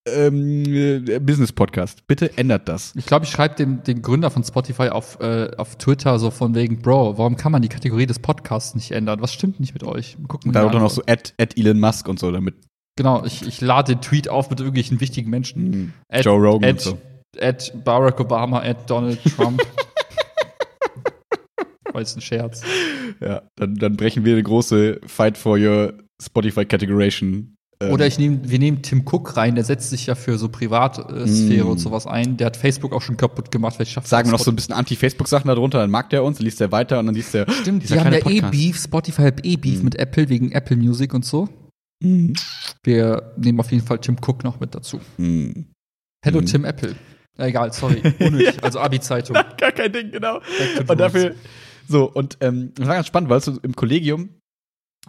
ähm, äh, Business-Podcast. Bitte ändert das. Ich glaube, ich schreibe dem, dem Gründer von Spotify auf, äh, auf Twitter so von wegen, Bro, warum kann man die Kategorie des Podcasts nicht ändern? Was stimmt nicht mit euch? Gucken wir Darunter mal noch so at, at Elon Musk und so, damit Genau, ich, ich lade den Tweet auf mit irgendwelchen wichtigen Menschen. At- Joe Rogan at, so. At Barack Obama, at Donald Trump. [laughs] War jetzt ein Scherz. Ja, dann, dann brechen wir eine große Fight for your Spotify Categoration. ähm, Oder ich nehm, wir nehmen Tim Cook rein, der setzt sich ja für so Privatsphäre Mm. und sowas ein. Der hat Facebook auch schon kaputt gemacht. Vielleicht schafft sagen wir noch so ein bisschen Anti-Facebook-Sachen darunter, dann mag der uns, dann liest der weiter und dann liest der. Stimmt, die haben ja eh. Beef, Spotify hat eh Beef Mhm. mit Apple wegen Apple Music und so. Mhm. Wir nehmen auf jeden Fall Tim Cook noch mit dazu. Mhm. Hello Mhm. Tim Apple. Ja, egal, sorry. [laughs] Unnötig. Also Abi-Zeitung. [laughs] Gar kein Ding, genau. Und the dafür, so, und ähm, das war ganz spannend, weil so im Kollegium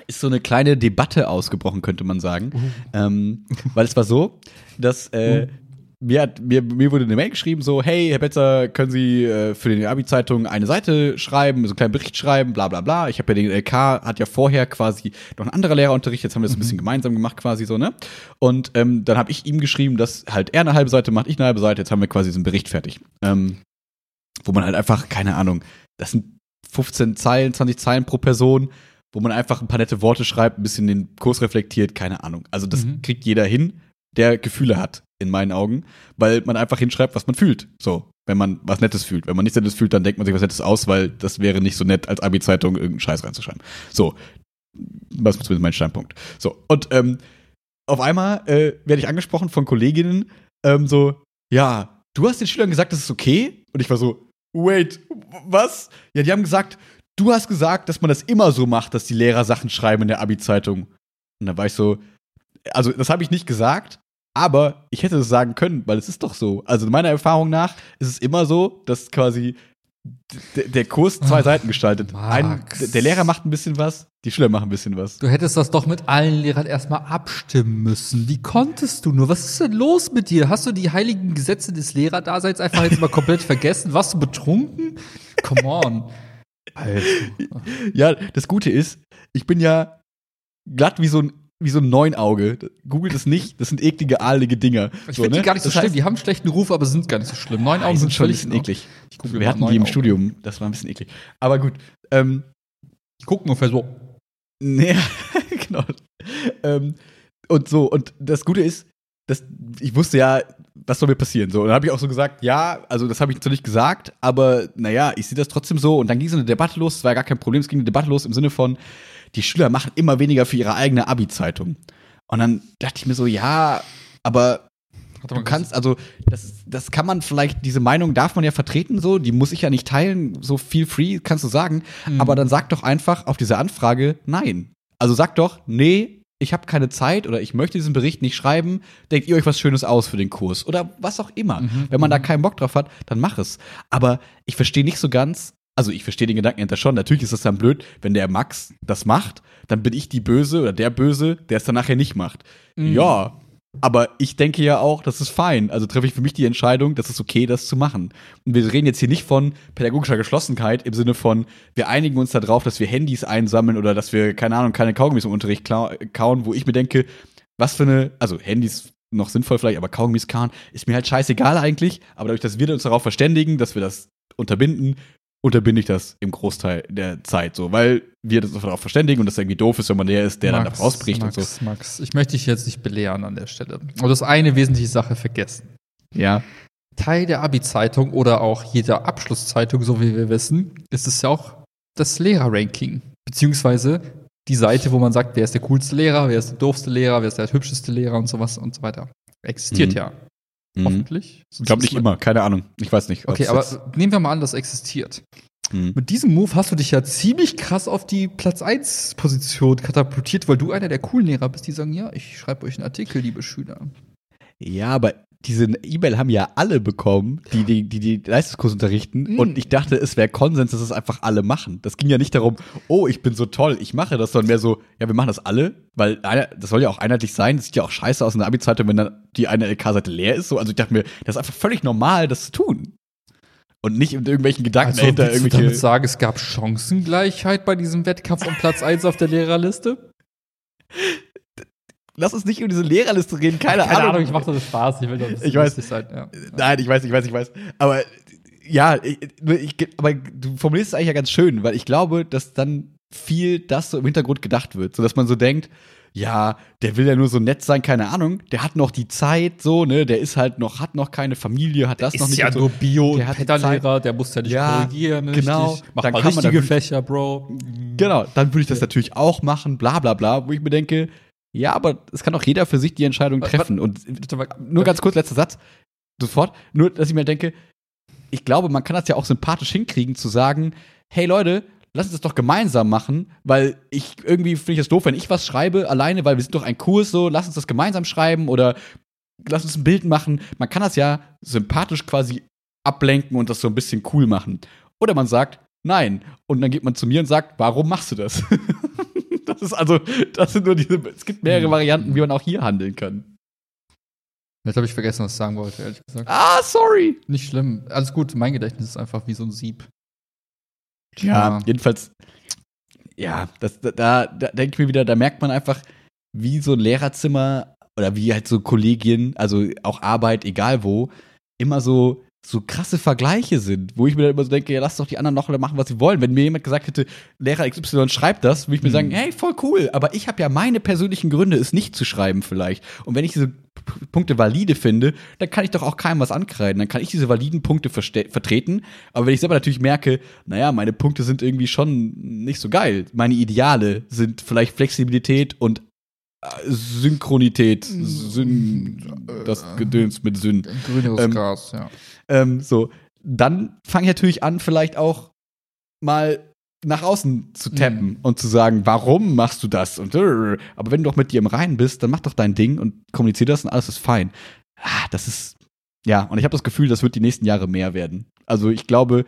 ist so eine kleine Debatte ausgebrochen, könnte man sagen. Ähm, weil es war so, dass äh, mir, hat, mir, mir wurde eine Mail geschrieben, so, hey, Herr Betzer, können Sie äh, für die Abi-Zeitung eine Seite schreiben, so einen kleinen Bericht schreiben, bla bla bla. Ich habe ja den LK, hat ja vorher quasi noch ein anderer Lehrer unterrichtet, jetzt haben wir das ein bisschen gemeinsam gemacht quasi so, ne? Und ähm, dann habe ich ihm geschrieben, dass halt er eine halbe Seite macht, ich eine halbe Seite, jetzt haben wir quasi so einen Bericht fertig. Ähm, wo man halt einfach, keine Ahnung, das sind 15 Zeilen, 20 Zeilen pro Person, wo man einfach ein paar nette Worte schreibt, ein bisschen den Kurs reflektiert, keine Ahnung. Also das Mhm. kriegt jeder hin, der Gefühle hat, in meinen Augen, weil man einfach hinschreibt, was man fühlt. So, wenn man was Nettes fühlt. Wenn man nichts Nettes fühlt, dann denkt man sich was Nettes aus, weil das wäre nicht so nett, als Abi-Zeitung irgendeinen Scheiß reinzuschreiben. So, das ist zumindest mein Standpunkt. So, und ähm, auf einmal äh, werde ich angesprochen von Kolleginnen, ähm, so, ja, du hast den Schülern gesagt, das ist okay? Und ich war so, wait, was? Ja, die haben gesagt, du hast gesagt, dass man das immer so macht, dass die Lehrer Sachen schreiben in der Abi-Zeitung. Und da war ich so, also das habe ich nicht gesagt, aber ich hätte es sagen können, weil es ist doch so. Also meiner Erfahrung nach ist es immer so, dass quasi der Kurs zwei Ach, Seiten gestaltet. Ein, der Lehrer macht ein bisschen was, die Schüler machen ein bisschen was. Du hättest das doch mit allen Lehrern erstmal abstimmen müssen. Wie konntest du nur? Was ist denn los mit dir? Hast du die heiligen Gesetze des Lehrerdaseins einfach jetzt mal komplett [laughs] vergessen? Warst du betrunken? Come on. Alter. Ja, das Gute ist, ich bin ja glatt wie so ein wie so ein Neunauge. Googelt es nicht, das sind eklige, ahlige Dinger. Ich So, finde ne? die gar nicht so Das schlimm. heißt- Die haben schlechten Ruf, aber sind gar nicht so schlimm. Neun Augen sind schon ein völlig bisschen eklig. Ich Wir mal hatten die im. Studium, das war ein bisschen eklig. Aber gut, ähm, Die gucken ungefähr so. [laughs] Nee, genau. Ähm, und so, und das Gute ist, dass ich wusste ja, was soll mir passieren. So, und dann habe ich auch so gesagt, ja, also das habe ich zwar nicht gesagt, aber naja, ich sehe das trotzdem so. Und dann ging so eine Debatte los, es war ja gar kein Problem, es ging eine Debatte los im Sinne von, die Schüler machen immer weniger für ihre eigene Abi-Zeitung. Und dann dachte ich mir so, ja, aber Du kannst, also, das, das kann man vielleicht, diese Meinung darf man ja vertreten, so, die muss ich ja nicht teilen, so viel free kannst du sagen. Aber dann sag doch einfach auf diese Anfrage nein. Also sag doch, nee, ich habe keine Zeit oder ich möchte diesen Bericht nicht schreiben, denkt ihr euch was Schönes aus für den Kurs oder was auch immer. Wenn man da keinen Bock drauf hat, dann mach es. Aber ich verstehe nicht so ganz, also ich verstehe den Gedanken hinter schon, natürlich ist das dann blöd, wenn der Max das macht, dann bin ich die Böse oder der Böse, der es dann nachher nicht macht. Ja, aber ich denke ja auch, das ist fein. Also treffe ich für mich die Entscheidung, das ist okay, das zu machen. Und wir reden jetzt hier nicht von pädagogischer Geschlossenheit im Sinne von, wir einigen uns darauf, dass wir Handys einsammeln oder dass wir, keine Ahnung, keine Kaugummis im Unterricht kauen, wo ich mir denke, was für eine, also Handys noch sinnvoll vielleicht, aber Kaugummis kauen ist mir halt scheißegal eigentlich. Aber dadurch, dass wir uns darauf verständigen, dass wir das unterbinden, unterbinde ich das im Großteil der Zeit so, weil wir uns darauf verständigen und das irgendwie doof ist, wenn man der ist, der dann da rausbricht Max, und so. Max, ich möchte dich jetzt nicht belehren an der Stelle. Und das eine wesentliche Sache vergessen. Ja. Teil der Abi-Zeitung oder auch jeder Abschlusszeitung, so wie wir wissen, ist es ja auch das Lehrerranking. Beziehungsweise die Seite, wo man sagt, wer ist der coolste Lehrer, wer ist der doofste Lehrer, wer ist der hübscheste Lehrer und sowas und so weiter. Existiert Mhm. ja. Mhm. Hoffentlich. Ich glaube nicht immer, keine Ahnung. Ich weiß nicht. Okay, aber nehmen wir mal an, das existiert. Mhm. Mit diesem Move hast du dich ja ziemlich krass auf die Platz 1 Position katapultiert, weil du einer der coolen Lehrer bist, die sagen, ja, ich schreibe euch einen Artikel, liebe Schüler. Ja, aber diese E-Mail haben ja alle bekommen, die die, die, die Leistungskurs unterrichten. Mhm. Und ich dachte, es wäre Konsens, dass es einfach alle machen. Das ging ja nicht darum, oh, ich bin so toll, ich mache das, sondern mehr so, ja, wir machen das alle, weil einer, das soll ja auch einheitlich sein. Das sieht ja auch scheiße aus in der Abi-Zeitung, wenn dann die eine LK-Seite leer ist. So. Also ich dachte mir, das ist einfach völlig normal, das zu tun. Und nicht mit irgendwelchen Gedanken Also, dahinter willst du irgendwelche. damit sagen, es gab Chancengleichheit bei diesem Wettkampf um Platz 1 auf der Lehrerliste? Lass uns nicht über diese Lehrerliste reden, keine, Ahnung. ich mache das Spaß, ich will bisschen Ich weiß. sein. Ja. Nein, ich weiß, ich weiß, ich weiß. Aber ja, ich, ich, aber du formulierst es eigentlich ja ganz schön, weil ich glaube, dass dann viel das so im Hintergrund gedacht wird, so dass man so denkt, ja, der will ja nur so nett sein, keine Ahnung, der hat noch die Zeit, so, ne, der ist halt noch, hat noch keine Familie, hat das noch Ist nicht. ja so. nur Bio- Der Pedalehrer, der muss ja nicht Ja, korrigieren. genau. Richtig. Mach Dann mal kann man richtige da- Fächer, Bro. Genau, dann würde ich das natürlich auch machen, bla bla bla, wo ich mir denke, ja, aber es kann auch jeder für sich die Entscheidung treffen. Und nur ganz kurz, letzter Satz, sofort, nur, dass ich mir denke, ich glaube, man kann das ja auch sympathisch hinkriegen, zu sagen, hey Leute, lass uns das doch gemeinsam machen, weil ich irgendwie finde ich es doof, wenn ich was schreibe alleine, weil wir sind doch ein Kurs, so, lass uns das gemeinsam schreiben oder lass uns ein Bild machen. Man kann das ja sympathisch quasi ablenken und das so ein bisschen cool machen. Oder man sagt, nein. Und dann geht man zu mir und sagt, warum machst du das? [laughs] [laughs] das ist also, das sind nur diese, es gibt mehrere Varianten, wie man auch hier handeln kann. Jetzt habe ich vergessen, was ich sagen wollte, ehrlich gesagt. Ah, sorry. Nicht schlimm. Alles gut, mein Gedächtnis ist einfach wie so ein Sieb. Ja, jedenfalls, ja, das, da, da, da denke ich mir wieder, da merkt man einfach, wie so ein Lehrerzimmer oder wie halt so Kollegien, also auch Arbeit, egal wo, immer so, so krasse Vergleiche sind, wo ich mir dann immer so denke, ja, lass doch die anderen noch machen, was sie wollen. Wenn mir jemand gesagt hätte, Lehrer XY schreibt das, würde ich mir sagen, hey, voll cool, aber ich habe ja meine persönlichen Gründe, es nicht zu schreiben vielleicht. Und wenn ich diese P- Punkte valide finde, dann kann ich doch auch keinem was ankreiden. Dann kann ich diese validen Punkte vertreten. Aber wenn ich selber natürlich merke, naja, meine Punkte sind irgendwie schon nicht so geil. Meine Ideale sind vielleicht Flexibilität und äh, Synchronität, Syn, das Gedöns mit Syn. Ein grüneres Ähm, Gras, ja. Ähm, so, dann fange ich natürlich an, vielleicht auch mal nach außen zu tappen Mhm. und zu sagen, warum machst du das? Und, äh, aber wenn du doch mit dir im Reinen bist, dann mach doch dein Ding und kommunizier das und alles ist fein. Ah, das ist, ja, und ich habe das Gefühl, das wird die nächsten Jahre mehr werden. Also ich glaube,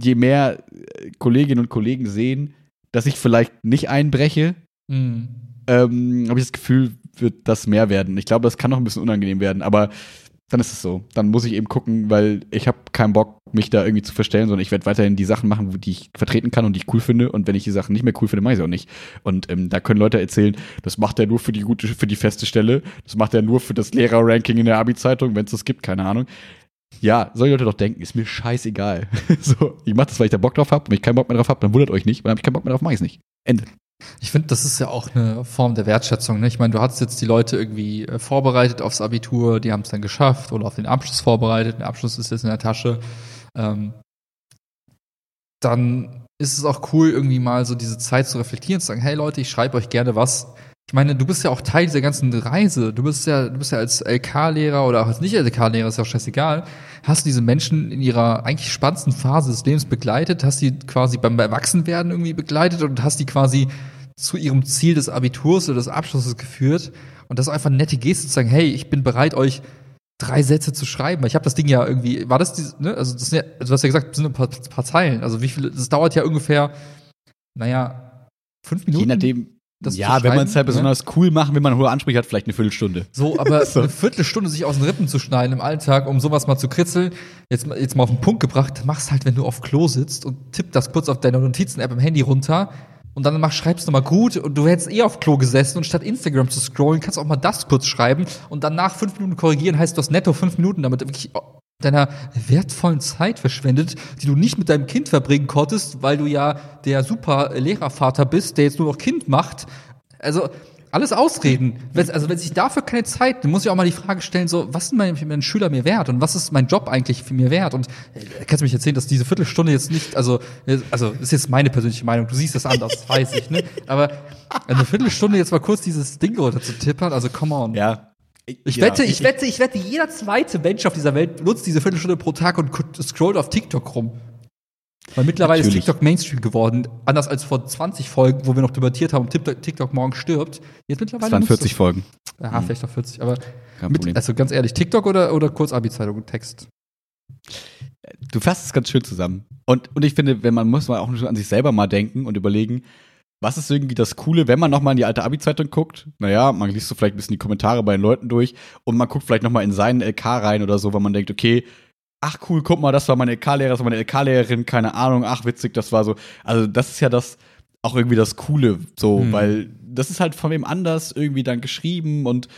je mehr äh, Kolleginnen und Kollegen sehen, dass ich vielleicht nicht einbreche, Mhm. ähm, habe ich das Gefühl, wird das mehr werden. Ich glaube, das kann noch ein bisschen unangenehm werden, aber dann ist es so. Dann muss ich eben gucken, weil ich habe keinen Bock, mich da irgendwie zu verstellen, sondern ich werde weiterhin die Sachen machen, die ich vertreten kann und die ich cool finde. Und wenn ich die Sachen nicht mehr cool finde, mache ich sie auch nicht. Und ähm, da können Leute erzählen, das macht er nur für die gute, für die feste Stelle, das macht er nur für das Lehrerranking in der Abi-Zeitung, wenn es das gibt, keine Ahnung. Ja, sollen Leute doch denken, ist mir scheißegal. [laughs] so, ich mache das, weil ich da Bock drauf habe. Wenn ich keinen Bock mehr drauf habe, dann wundert euch nicht. Wenn habe ich keinen Bock mehr drauf, mache ich es nicht. Ende. Ich finde, das ist ja auch eine Form der Wertschätzung. Ne? Ich meine, du hast jetzt die Leute irgendwie äh, vorbereitet aufs Abitur, die haben es dann geschafft oder auf den Abschluss vorbereitet. Der Abschluss ist jetzt in der Tasche. Ähm, dann ist es auch cool, irgendwie mal so diese Zeit zu reflektieren, zu sagen, hey Leute, ich schreibe euch gerne was, ich meine, du bist ja auch Teil dieser ganzen Reise. Du bist ja, du bist ja als LK-Lehrer oder auch als Nicht-LK-Lehrer, ist ja auch scheißegal. Hast du diese Menschen in ihrer eigentlich spannendsten Phase des Lebens begleitet? Hast die quasi beim Erwachsenwerden irgendwie begleitet und hast die quasi zu ihrem Ziel des Abiturs oder des Abschlusses geführt? Und das ist einfach eine nette Geste zu sagen, hey, ich bin bereit, euch drei Sätze zu schreiben. Ich habe das Ding ja irgendwie, war das dieses, ne? Also, das sind ja, also du hast ja gesagt, das sind ein paar, paar Zeilen. Also wie viel, das dauert ja ungefähr, naja, fünf Minuten. Je nachdem. Das ja, wenn man es halt ne? besonders cool machen, wenn man hohe Ansprüche hat, vielleicht eine Viertelstunde. So, aber [laughs] So. eine Viertelstunde sich aus den Rippen zu schneiden im Alltag, um sowas mal zu kritzeln, jetzt, mal- jetzt mal auf den Punkt gebracht, machst halt, wenn du auf Klo sitzt und tipp das kurz auf deine Notizen-App im Handy runter und dann mach, schreibst du mal gut und du hättest eh auf Klo gesessen und statt Instagram zu scrollen, kannst auch mal das kurz schreiben und dann nach fünf Minuten korrigieren, heißt du hast netto fünf Minuten damit wirklich deiner wertvollen Zeit verschwendet, die du nicht mit deinem Kind verbringen konntest, weil du ja der super Lehrervater bist, der jetzt nur noch Kind macht. Also alles Ausreden. Also wenn sich dafür keine Zeit, dann muss ich auch mal die Frage stellen, so, was ist mein, mein Schüler mir wert und was ist mein Job eigentlich für mir wert? Und äh, kannst du mich erzählen, dass diese Viertelstunde jetzt nicht, also, äh, also ist jetzt meine persönliche Meinung, du siehst das anders, weiß ich, ne? Aber eine Viertelstunde jetzt mal kurz dieses Ding runter zu tippern, also come on. Ja. Ich Ja, wette, ich wette, ich wette, jeder zweite Mensch auf dieser Welt nutzt diese Viertelstunde pro Tag und scrollt auf TikTok rum. Weil mittlerweile Natürlich. ist TikTok Mainstream geworden, anders als vor 20 Folgen, wo wir noch debattiert haben, TikTok, TikTok morgen stirbt. Jetzt mittlerweile Es waren nutzt 40 das- Folgen. Ja, vielleicht noch 40, aber mit, also ganz ehrlich, TikTok oder, oder kurz Abi-Zeitung und Text? du fasst es ganz schön zusammen. Und, und ich finde, wenn man muss man auch an sich selber mal denken und überlegen, was ist irgendwie das Coole, wenn man nochmal in die alte Abi-Zeitung guckt? Naja, man liest so vielleicht ein bisschen die Kommentare bei den Leuten durch und man guckt vielleicht nochmal in seinen LK rein oder so, weil man denkt, okay, ach cool, guck mal, das war meine LK-Lehrer, das war meine LK-Lehrerin, keine Ahnung, ach witzig, das war so. Also das ist ja das auch irgendwie das Coole, so, Hm. weil das ist halt von wem anders irgendwie dann geschrieben und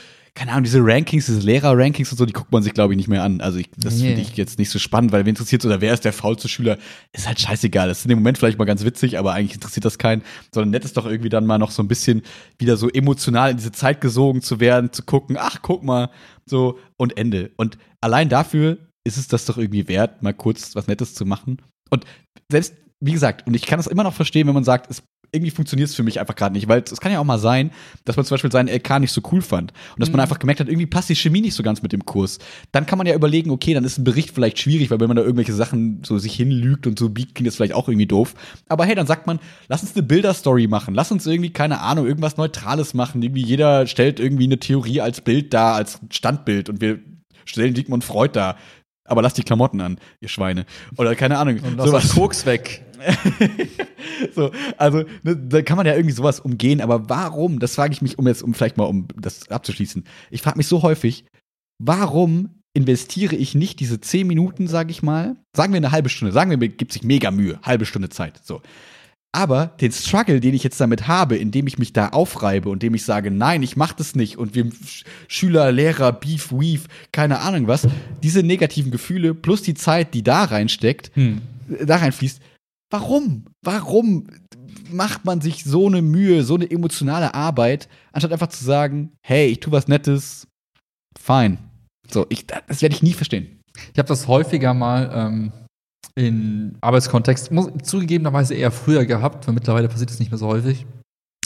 keine Ahnung, diese Rankings, diese Lehrer-Rankings und so, die guckt man sich, glaube ich, nicht mehr an. Also ich, das Nee. finde ich jetzt nicht so spannend, weil wen interessiert oder wer ist der faulste Schüler, ist halt scheißegal. Das ist in dem Moment vielleicht mal ganz witzig, aber eigentlich interessiert das keinen. Sondern nett ist doch irgendwie dann mal noch so ein bisschen wieder so emotional in diese Zeit gesogen zu werden, zu gucken, ach, guck mal, so und Ende. Und allein dafür ist es das doch irgendwie wert, mal kurz was Nettes zu machen. Und selbst, wie gesagt, und ich kann das immer noch verstehen, wenn man sagt, es irgendwie funktioniert es für mich einfach gerade nicht, weil es kann ja auch mal sein, dass man zum Beispiel seinen LK nicht so cool fand und dass man einfach gemerkt hat, irgendwie passt die Chemie nicht so ganz mit dem Kurs. Dann kann man ja überlegen, okay, dann ist ein Bericht vielleicht schwierig, weil wenn man da irgendwelche Sachen so sich hinlügt und so biegt, klingt das vielleicht auch irgendwie doof. Aber hey, dann sagt man, lass uns eine Bilderstory machen, lass uns irgendwie, keine Ahnung, irgendwas Neutrales machen. Irgendwie jeder stellt irgendwie eine Theorie als Bild dar, als Standbild und wir stellen Sigmund Freud dar. Aber lasst die Klamotten an, ihr Schweine. Oder keine Ahnung. Und lass das [laughs] Koks weg. [laughs] so, also ne, da kann man ja irgendwie sowas umgehen, aber warum? Das frage ich mich, um jetzt, um vielleicht mal, um das abzuschließen. Ich frage mich so häufig, warum investiere ich nicht diese zehn Minuten, sage ich mal, sagen wir eine halbe Stunde, sagen wir, mir gibt sich mega Mühe, halbe Stunde Zeit, so. Aber den Struggle, den ich jetzt damit habe, indem ich mich da aufreibe und indem ich sage, nein, ich mach das nicht und wir Sch- Schüler, Lehrer, Beef, Weave, keine Ahnung was, diese negativen Gefühle plus die Zeit, die da reinsteckt, Hm. da reinfließt. Warum? Warum macht man sich so eine Mühe, so eine emotionale Arbeit, anstatt einfach zu sagen, hey, ich tu was Nettes, fein. So, ich, das werde ich nie verstehen. Ich habe das häufiger mal ähm, in Arbeitskontext, muss, zugegebenerweise eher früher gehabt, weil mittlerweile passiert das nicht mehr so häufig,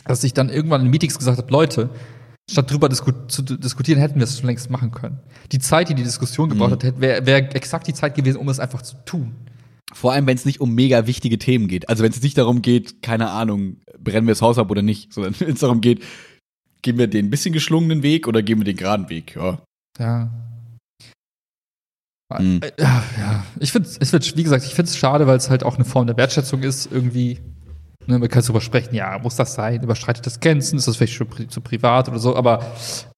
dass ich dann irgendwann in Meetings gesagt habe, Leute, statt drüber disku zu diskutieren, hätten wir es schon längst machen können. Die Zeit, die die Diskussion gebraucht Mhm. hat, wäre wär exakt die Zeit gewesen, um es einfach zu tun. Vor allem, wenn es nicht um mega wichtige Themen geht. Also wenn es nicht darum geht, keine Ahnung, brennen wir das Haus ab oder nicht, sondern [laughs] wenn es darum geht, gehen wir den bisschen geschlungenen Weg oder gehen wir den geraden Weg, ja. Ja. Mhm. Äh, Ja, ja. Ich finde es wird, wie gesagt, ich finde es schade, weil es halt auch eine Form der Wertschätzung ist, irgendwie. Ne, man kann darüber sprechen, ja, muss das sein? Überstreitet das Grenzen? Ist das vielleicht schon pri zu privat oder so? Aber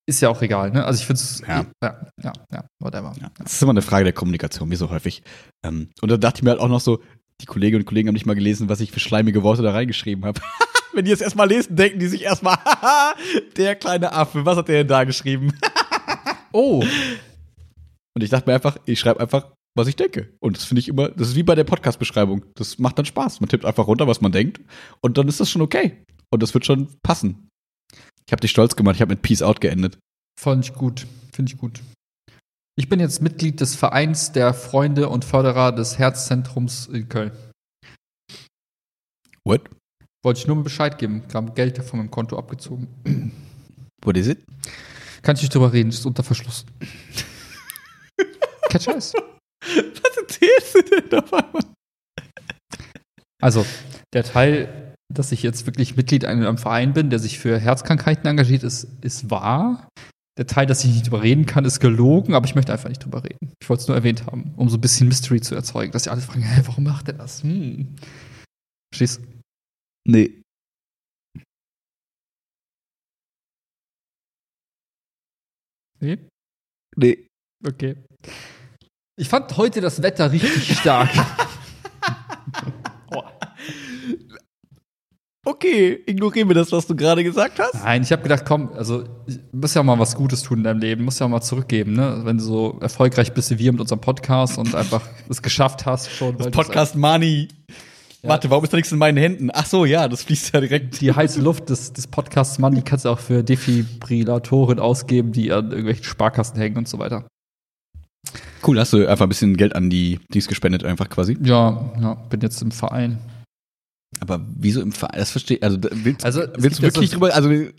ist ja auch egal, ne? Also ich finde es, Ja. ja, ja, ja, whatever. Ja, das ist immer eine Frage der Kommunikation, wie so häufig. Ähm, und da dachte ich mir halt auch noch so, die Kolleginnen und Kollegen haben nicht mal gelesen, was ich für schleimige Worte da reingeschrieben habe. [laughs] Wenn die es erstmal lesen, denken die sich erstmal, haha, [laughs] der kleine Affe, was hat der denn da geschrieben? [laughs] Oh, Und ich dachte mir einfach, ich schreibe einfach, was ich denke. Und das finde ich immer, das ist wie bei der Podcast-Beschreibung. Das macht dann Spaß. Man tippt einfach runter, was man denkt. Und dann ist das schon okay. Und das wird schon passen. Ich habe dich stolz gemacht. Ich habe mit Peace Out geendet. fand ich gut. Finde ich gut. Ich bin jetzt Mitglied des Vereins der Freunde und Förderer des Herzzentrums in Köln. What? Wollte ich nur Bescheid geben. Kam Geld von meinem Konto abgezogen. What is it? Kann ich nicht drüber reden, ist unter Verschluss. Kein Scheiß. [laughs] Was erzählst du denn auf einmal? Also, der Teil, dass ich jetzt wirklich Mitglied in einem Verein bin, der sich für Herzkrankheiten engagiert, ist, ist wahr. Der Teil, dass ich nicht drüber reden kann, ist gelogen, aber ich möchte einfach nicht drüber reden. Ich wollte es nur erwähnt haben, um so ein bisschen Mystery zu erzeugen, dass sie alle fragen, [laughs] hä, warum macht er das? Hm. Verstehst du? Nee. Nee? Nee. Okay. Ich fand heute das Wetter richtig stark. [laughs] Okay, ignorieren wir das, was du gerade gesagt hast. Nein, ich habe gedacht, komm, also du musst ja mal was Gutes tun in deinem Leben, musst ja mal zurückgeben, ne? Wenn du so erfolgreich bist wie wir mit unserem Podcast und einfach [laughs] es geschafft hast schon. Das Podcast Money. Ja. Warte, warum ist da nichts in meinen Händen? Ach so, ja, das fließt ja direkt. die heiße Luft des, des Podcasts Mann, die kannst du auch für Defibrillatoren ausgeben, die an irgendwelchen Sparkassen hängen und so weiter. Cool, hast du einfach ein bisschen Geld an die Dings gespendet, einfach quasi. Ja, ja, bin jetzt im Verein. Aber wieso im Verein? Das verstehe also willst, Also, willst du wirklich so- drüber, also willst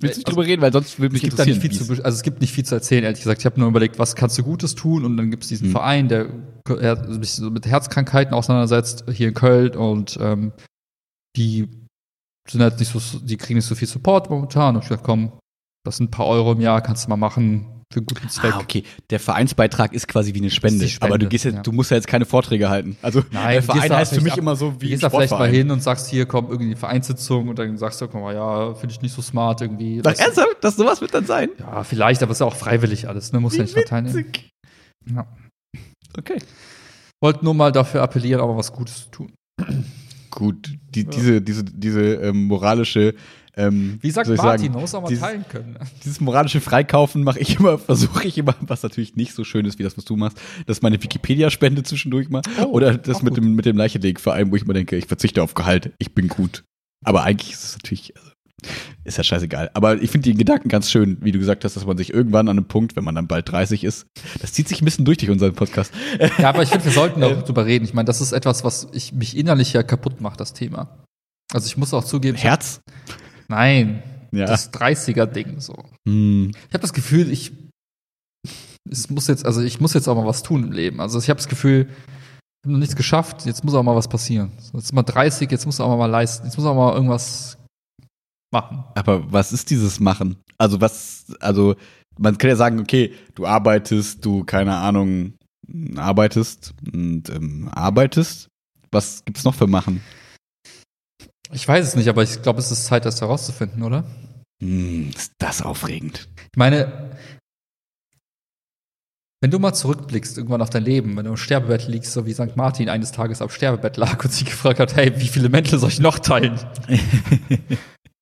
du nicht drüber reden, weil sonst würde mich Es gibt da nicht viel interessieren. zu, also es gibt nicht viel zu erzählen, ehrlich gesagt. Ich habe nur überlegt, was kannst du Gutes tun und dann gibt es diesen Hm. Verein, der äh, sich so mit Herzkrankheiten auseinandersetzt, hier in Köln und ähm, die sind halt nicht so, die kriegen nicht so viel Support momentan. Und ich dachte, komm, das sind ein paar Euro im Jahr, kannst du mal machen für einen guten Zweck. Ah, okay. Der Vereinsbeitrag ist quasi wie eine Spende. Spende, aber du gehst jetzt, ja. du musst ja jetzt keine Vorträge halten. Also Nein, der du Verein da heißt für mich ab- immer so Du wie ein gehst da vielleicht mal hin und sagst, hier kommt irgendwie die Vereinssitzung und dann sagst du, komm mal, ja, finde ich nicht so smart irgendwie. Das- ernsthaft? Das sowas wird dann sein? ja, vielleicht, aber es ist ja auch freiwillig alles, ne? Muss ja nicht dran teilnehmen. Ja. Okay. Wollte nur mal dafür appellieren, aber was Gutes zu tun. Gut, die, diese, diese, diese ähm, moralische, ähm, Wie sagt Martin, man muss auch mal dieses- teilen können. dieses moralische Freikaufen mache ich immer, [laughs] versuche ich immer, was natürlich nicht so schön ist wie das, was du machst, das ist meine Wikipedia-Spende zwischendurch mal. Oh, Oder das mit gut. dem, mit dem Leicheleg-Verein, wo ich mir denke, ich verzichte auf Gehalt, ich bin gut. Aber eigentlich ist es natürlich, also, ist ja scheißegal. Aber ich finde den Gedanken ganz schön, wie du gesagt hast, dass man sich irgendwann an einem Punkt, wenn man dann bald 30 ist, das zieht sich ein bisschen durch durch unseren Podcast. Ja, aber ich finde, wir sollten [laughs] auch drüber reden. Ich meine, das ist etwas, was ich mich innerlich ja kaputt macht, das Thema. Also ich muss auch zugeben, ich hab, Herz? Nein, Ja. das 30er-Ding so. Hm. Ich habe das Gefühl, ich es muss jetzt, also ich muss jetzt auch mal was tun im Leben. Also ich habe das Gefühl, ich habe noch nichts geschafft, jetzt muss auch mal was passieren. So, Jetzt ist mal 30, jetzt muss auch mal leisten, jetzt muss auch mal irgendwas machen. Aber was ist dieses Machen? Also was, also man kann ja sagen, okay, du arbeitest, du, keine Ahnung, arbeitest und ähm, arbeitest. Was gibt's noch für Machen? Ich weiß es nicht, aber ich glaube, es ist Zeit, das herauszufinden, oder? Hm, ist das aufregend. Ich meine, wenn du mal zurückblickst irgendwann auf dein Leben, wenn du im Sterbebett liegst, so wie St. Martin eines Tages am Sterbebett lag und sich gefragt hat, hey, wie viele Mäntel soll ich noch teilen? [laughs]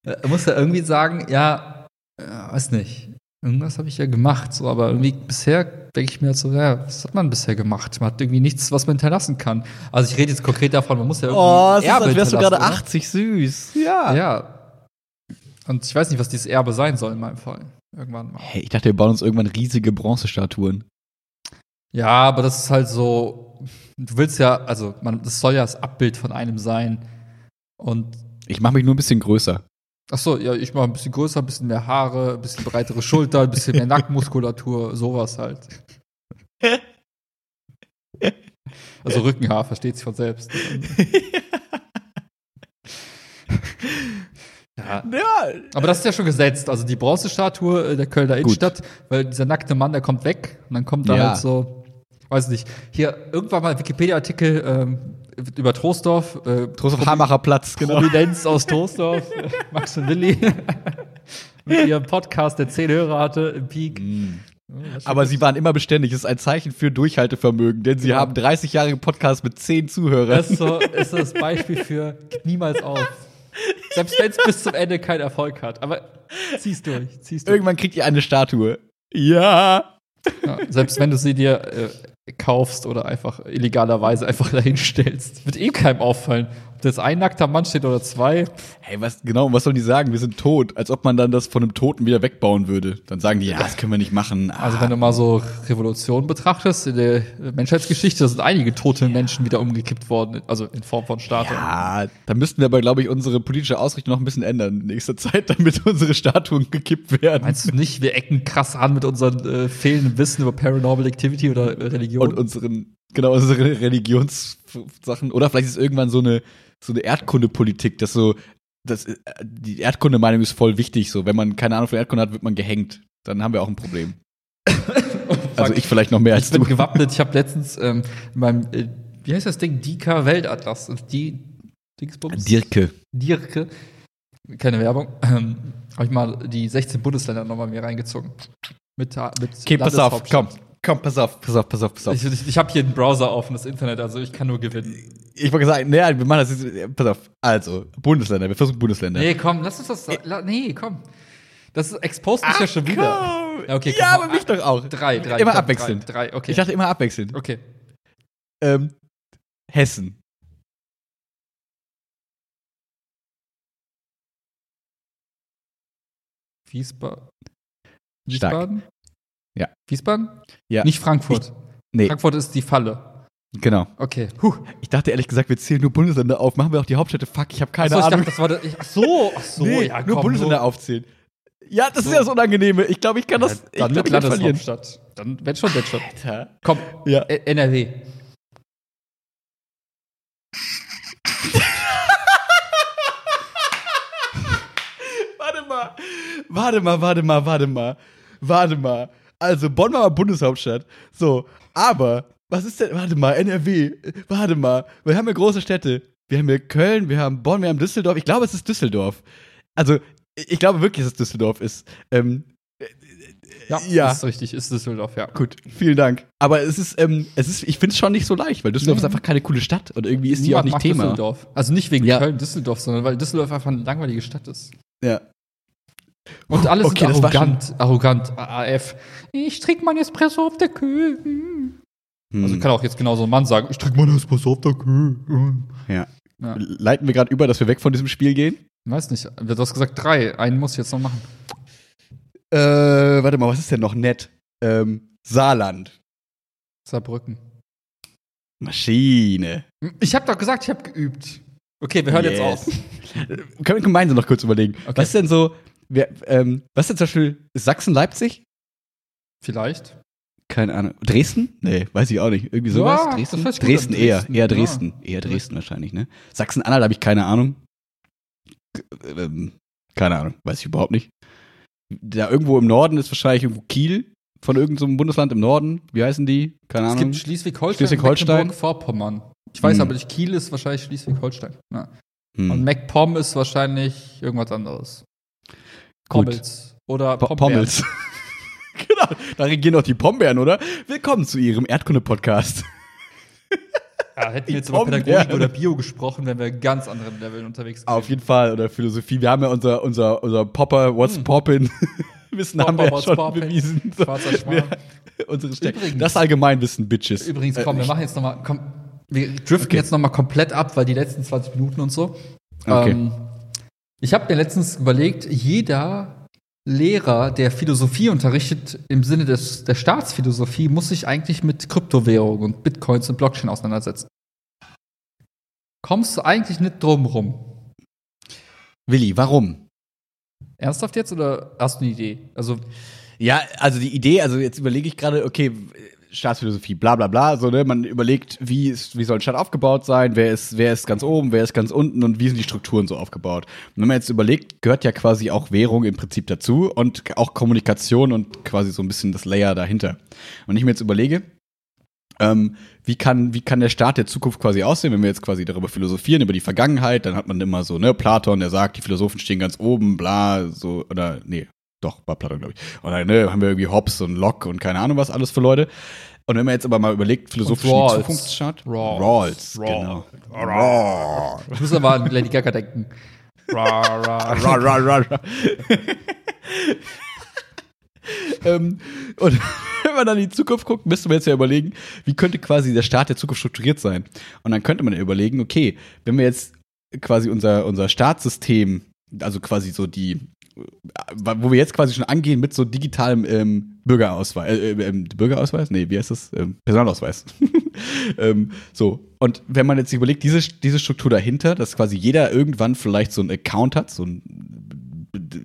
Er muss ja irgendwie sagen, ja, äh, weiß nicht, irgendwas habe ich ja gemacht, so, aber irgendwie bisher denke ich mir halt so, ja, was hat man bisher gemacht? Man hat irgendwie nichts, was man hinterlassen kann. Also ich rede jetzt konkret davon, man muss ja irgendwie Oh, es ist, als wärst du gerade hinterlassen, 80, süß. Ja. Ja. Und ich weiß nicht, was dieses Erbe sein soll in meinem Fall. Irgendwann mal. Hey, ich dachte, wir bauen uns irgendwann riesige Bronzestatuen. Ja, aber das ist halt so, du willst ja, also man, das soll ja das Abbild von einem sein. Und Ich mache mich nur ein bisschen größer. Ach so, ja, ich mache ein bisschen größer, ein bisschen mehr Haare, ein bisschen breitere Schultern, ein bisschen mehr [laughs] Nackenmuskulatur, sowas halt. Also Rückenhaar versteht sich von selbst. [laughs] Ja, Ja. aber das ist ja schon gesetzt. Also die Bronzestatue äh, der Kölner Innenstadt, weil dieser nackte Mann, der kommt weg und dann kommt da Ja. halt so, weiß nicht, hier irgendwann mal ein Wikipedia-Artikel ähm, über Troisdorf. Äh, Trostorf Hamacher Platz, genau. Prominenz aus Troisdorf, äh, Max und Willi. [laughs] Mit ihrem Podcast, der zehn Hörer hatte im Peak. Aber sie waren immer beständig. Das ist ein Zeichen für Durchhaltevermögen, denn sie Genau. haben 30 Jahre Podcast mit 10 Zuhörern. Das ist so ist das Beispiel für niemals auf. Selbst wenn es bis zum Ende keinen Erfolg hat. Aber zieh's durch, zieh's durch. Irgendwann kriegt ihr eine Statue. Ja. Ja, selbst wenn du sie dir äh, kaufst oder einfach illegalerweise einfach [laughs] dahinstellst, wird eh keinem auffallen, ob das ein nackter Mann steht oder zwei. Hey, was genau, was sollen die sagen? Wir sind tot, als ob man dann das von einem Toten wieder wegbauen würde. Dann sagen die, ja, das können wir nicht machen. Also wenn du mal so Revolution betrachtest, in der Menschheitsgeschichte da sind einige tote Menschen wieder umgekippt worden, also in Form von Statuen. ja, da müssten wir aber, glaube ich, unsere politische Ausrichtung noch ein bisschen ändern in nächster Zeit, [laughs] damit unsere Statuen gekippt werden. Meinst du nicht, wir ecken krass an mit unserem äh, fehlenden Wissen über Paranormal Activity oder äh, Religion? Und unseren, genau, unsere Religionssachen. Oder vielleicht ist irgendwann so eine, so eine Erdkundepolitik, dass so, das, äh, die Erdkundemeinung ist voll wichtig. So, wenn man keine Ahnung von Erdkunde hat, wird man gehängt. Dann haben wir auch ein Problem. [laughs] also ich vielleicht noch mehr als ich bin du. gewappnet. Ich habe letztens ähm, in meinem, äh, wie heißt das Ding? Dika Weltatlas. Die Dingsbums? Dirke. Dirke. Keine Werbung. Ähm, habe ich mal die 16 Bundesländer nochmal mir reingezogen. Mit, mit Okay, pass auf, komm. Komm, pass auf, pass auf, pass auf, pass auf. Ich, ich, ich habe hier einen Browser und das Internet, also ich kann nur gewinnen. Ich wollte sagen, naja, wir machen das jetzt, pass auf. Also, Bundesländer, wir versuchen Bundesländer. Nee, komm, lass uns das. La, nee, komm. Das exposed mich ja schon wieder. Komm. Ja, okay, ja komm, aber mich doch auch. Drei, drei. Immer komm, abwechselnd. Drei, drei, okay. Ich dachte immer abwechselnd. okay. Ähm, Hessen. Wiesba Stark. Wiesbaden? Ja. Wiesbaden? Ja. Nicht Frankfurt. Nee, Frankfurt ist die Falle. genau. Okay. Puh. Ich dachte ehrlich gesagt, wir zählen nur Bundesländer auf. Machen wir auch die Hauptstädte. Fuck, ich habe keine Achso, ich Ahnung. dachte, das war das. Ich, ach so, ach so, nee, ja, nur komm, Bundesländer so. aufzählen. Ja, das So. ist ja das Unangenehme. Ich glaube, ich kann das. ich Dann glaub, ich kann verlieren. Landeshauptstadt. Dann, wenn schon, wenn schon. Alter. Komm, Ja. NRW. [laughs] Warte mal. Warte mal, warte mal, warte mal. Warte mal. Also, Bonn war mal Bundeshauptstadt. So, aber, was ist denn, warte mal, NRW. Warte mal. Wir haben ja große Städte. Wir haben hier Köln, wir haben Bonn, wir haben Düsseldorf. Ich glaube, es ist Düsseldorf. Also, ich glaube wirklich, dass es Düsseldorf ist. Ähm, Ja, Ja. ist richtig, ist Düsseldorf, ja. gut, vielen Dank. Aber es ist, ähm, es ist, ich finde es schon nicht so leicht, weil Düsseldorf Nee. ist einfach keine coole Stadt und irgendwie ist die Niemand auch nicht Thema. Düsseldorf. Also nicht wegen Ja. Köln, Düsseldorf, sondern weil Düsseldorf einfach eine langweilige Stadt ist. Ja. Und [laughs] alles Okay, ist arrogant, arrogant, AF. Ich trinke mein Espresso auf der Kühe. Hm. Also kann auch jetzt genauso ein Mann sagen, ich trinke mein Espresso auf der Kühe. ja. Ja. Leiten wir gerade über, dass wir weg von diesem Spiel gehen? Weiß nicht, du hast gesagt drei, einen muss ich jetzt noch machen. Äh, warte mal, was ist denn noch nett? Ähm, Saarland. Saarbrücken. Maschine. Ich habe doch gesagt, ich habe geübt. Okay, wir hören jetzt Yes. auf. [laughs] Können wir gemeinsam noch kurz überlegen. Okay. Was ist denn so, wer, ähm, was ist denn zum Beispiel Sachsen-Leipzig? Vielleicht. Keine Ahnung. Dresden? Nee, weiß ich auch nicht. Irgendwie sowas? Ja, Dresden? gut Dresden an. eher. Dresden, Eher ja. Dresden. Eher Dresden wahrscheinlich, ne? Sachsen-Anhalt habe ich keine Ahnung. Ähm, keine Ahnung. Weiß ich überhaupt nicht. Da irgendwo im Norden ist wahrscheinlich irgendwo Kiel von irgendeinem so Bundesland im Norden. Wie heißen die? Keine Es Ahnung. gibt Schleswig-Holstein Schleswig-Holstein. und Vorpommern. Ich weiß Hm. aber nicht, Kiel ist wahrscheinlich Schleswig-Holstein. Ja. Hm. Und MacPom ist wahrscheinlich irgendwas anderes. Pommels. Oder Pombeeren. Pommels. [laughs] genau, da regieren doch die Pombeeren, oder? Willkommen zu Ihrem Erdkunde-Podcast. Ja, hätten wir jetzt über. Pädagogik oder Bio gesprochen, wären wir ganz anderen Leveln unterwegs gewesen. Auf jeden Fall, oder Philosophie. Wir haben ja unser, unser, unser Popper, What's Hm. Poppin' [laughs] Wissen haben Popper, wir ja what's schon poppin'? bewiesen. Schwarzer Schwan. unsere. Übrigens- Das Allgemeinwissen, Bitches. Übrigens, Äh, komm, wir machen jetzt nochmal, komm, wir driften Okay. jetzt nochmal komplett ab, weil die letzten 20 Minuten und so. Okay. Ähm, ich habe mir letztens überlegt, jeder Lehrer, der Philosophie unterrichtet, im Sinne des, der Staatsphilosophie, muss sich eigentlich mit Kryptowährungen und Bitcoins und Blockchain auseinandersetzen. Kommst du eigentlich nicht drum rum? Willi, warum? Ernsthaft jetzt oder hast du eine Idee? Also, Ja, also die Idee, also jetzt überlege ich gerade, okay, Staatsphilosophie, bla bla bla, so, ne? Man überlegt, wie, ist, wie soll ein Staat aufgebaut sein, wer ist, wer ist ganz oben, wer ist ganz unten und wie sind die Strukturen so aufgebaut. Und wenn man jetzt überlegt, gehört ja quasi auch Währung im Prinzip dazu und auch Kommunikation und quasi so ein bisschen das Layer dahinter. Und ich mir jetzt überlege, ähm, wie, kann, wie kann der Staat der Zukunft quasi aussehen, wenn wir jetzt quasi darüber philosophieren, über die Vergangenheit, dann hat man immer so, ne, Platon, der sagt, die Philosophen stehen ganz oben, bla, so, oder, nee, doch, war Platon, glaube ich. Und dann ne, haben wir irgendwie Hobbes und Locke und keine Ahnung was alles für Leute. Und wenn man jetzt aber mal überlegt, philosophisch die Rawls. Zukunftsstaat. Rawls. Rawls, genau. Rawls. ich muss aber an Lady Gaga denken. Ra, ra, Ra, ra, ra, ra. [laughs] ähm, und [laughs] wenn man dann in die Zukunft guckt, müsste man jetzt ja überlegen, wie könnte quasi der Staat der Zukunft strukturiert sein? Und dann könnte man ja überlegen, okay, wenn wir jetzt quasi unser, unser Staatssystem, also quasi so die, wo wir jetzt quasi schon angehen mit so digitalem ähm, Bürgerausweis, äh, äh, ähm, Bürgerausweis? Nee, wie heißt das? Ähm, Personalausweis. [laughs] ähm, so. Und wenn man jetzt überlegt, diese, diese Struktur dahinter, dass quasi jeder irgendwann vielleicht so einen Account hat, so ein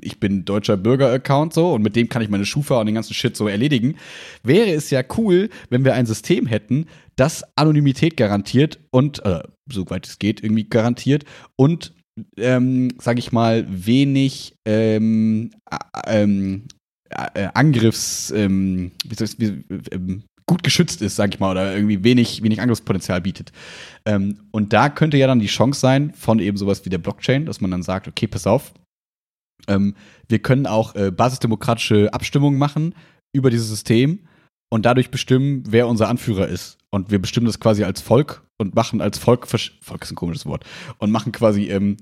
ich bin deutscher Bürger-Account so und mit dem kann ich meine Schufa und den ganzen Shit so erledigen. Wäre es ja cool, wenn wir ein System hätten, das Anonymität garantiert und, äh, soweit es geht, irgendwie garantiert und ähm, sage ich mal, wenig ähm, ähm, äh, Angriffs, ähm, wie soll ich, wie, ähm, gut geschützt ist, sage ich mal, oder irgendwie wenig, wenig Angriffspotenzial bietet. Ähm, und da könnte ja dann die Chance sein von eben sowas wie der Blockchain, dass man dann sagt, okay, pass auf, ähm, wir können auch äh, basisdemokratische Abstimmungen machen über dieses System und dadurch bestimmen, wer unser Anführer ist. Und wir bestimmen das quasi als Volk und machen als Volk, Volk ist ein komisches Wort, und machen quasi ähm,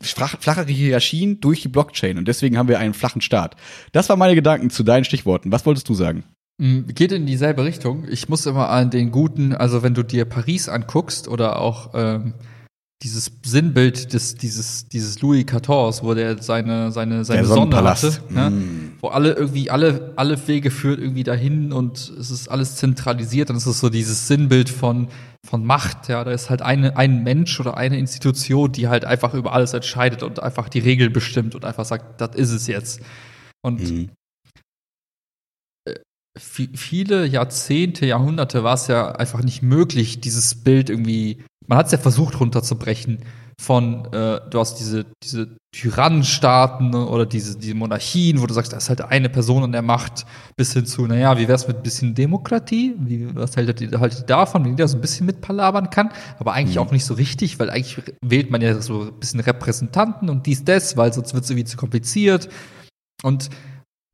flachere Hierarchien durch die Blockchain. Und deswegen haben wir einen flachen Staat. Das waren meine Gedanken zu deinen Stichworten. Was wolltest du sagen? Mm, geht in dieselbe Richtung. Ich muss immer an den guten, also wenn du dir Paris anguckst oder auch ähm, dieses Sinnbild des, dieses, dieses Louis XIV, wo der seine, seine, seine Der Sonne hatte, ne? Mm. wo alle irgendwie, alle, alle Wege führt irgendwie dahin und es ist alles zentralisiert und es ist so dieses Sinnbild von, von Macht, ja, da ist halt eine, ein Mensch oder eine Institution, die halt einfach über alles entscheidet und einfach die Regeln bestimmt und einfach sagt, das ist es jetzt. Und Mhm. vi- viele Jahrzehnte, Jahrhunderte war es ja einfach nicht möglich, dieses Bild irgendwie, man hat es ja versucht runterzubrechen von, äh, du hast diese, diese Tyrannenstaaten ne, oder diese, diese Monarchien, wo du sagst, da ist halt eine Person an der Macht, bis hin zu, naja, wie wär's mit ein bisschen Demokratie? Wie, was haltet ihr, haltet ihr davon, wenn ihr da so ein bisschen mitpalabern kann? Aber eigentlich auch nicht so richtig, weil eigentlich wählt man ja so ein bisschen Repräsentanten und dies, das, weil sonst wird es irgendwie zu kompliziert. Und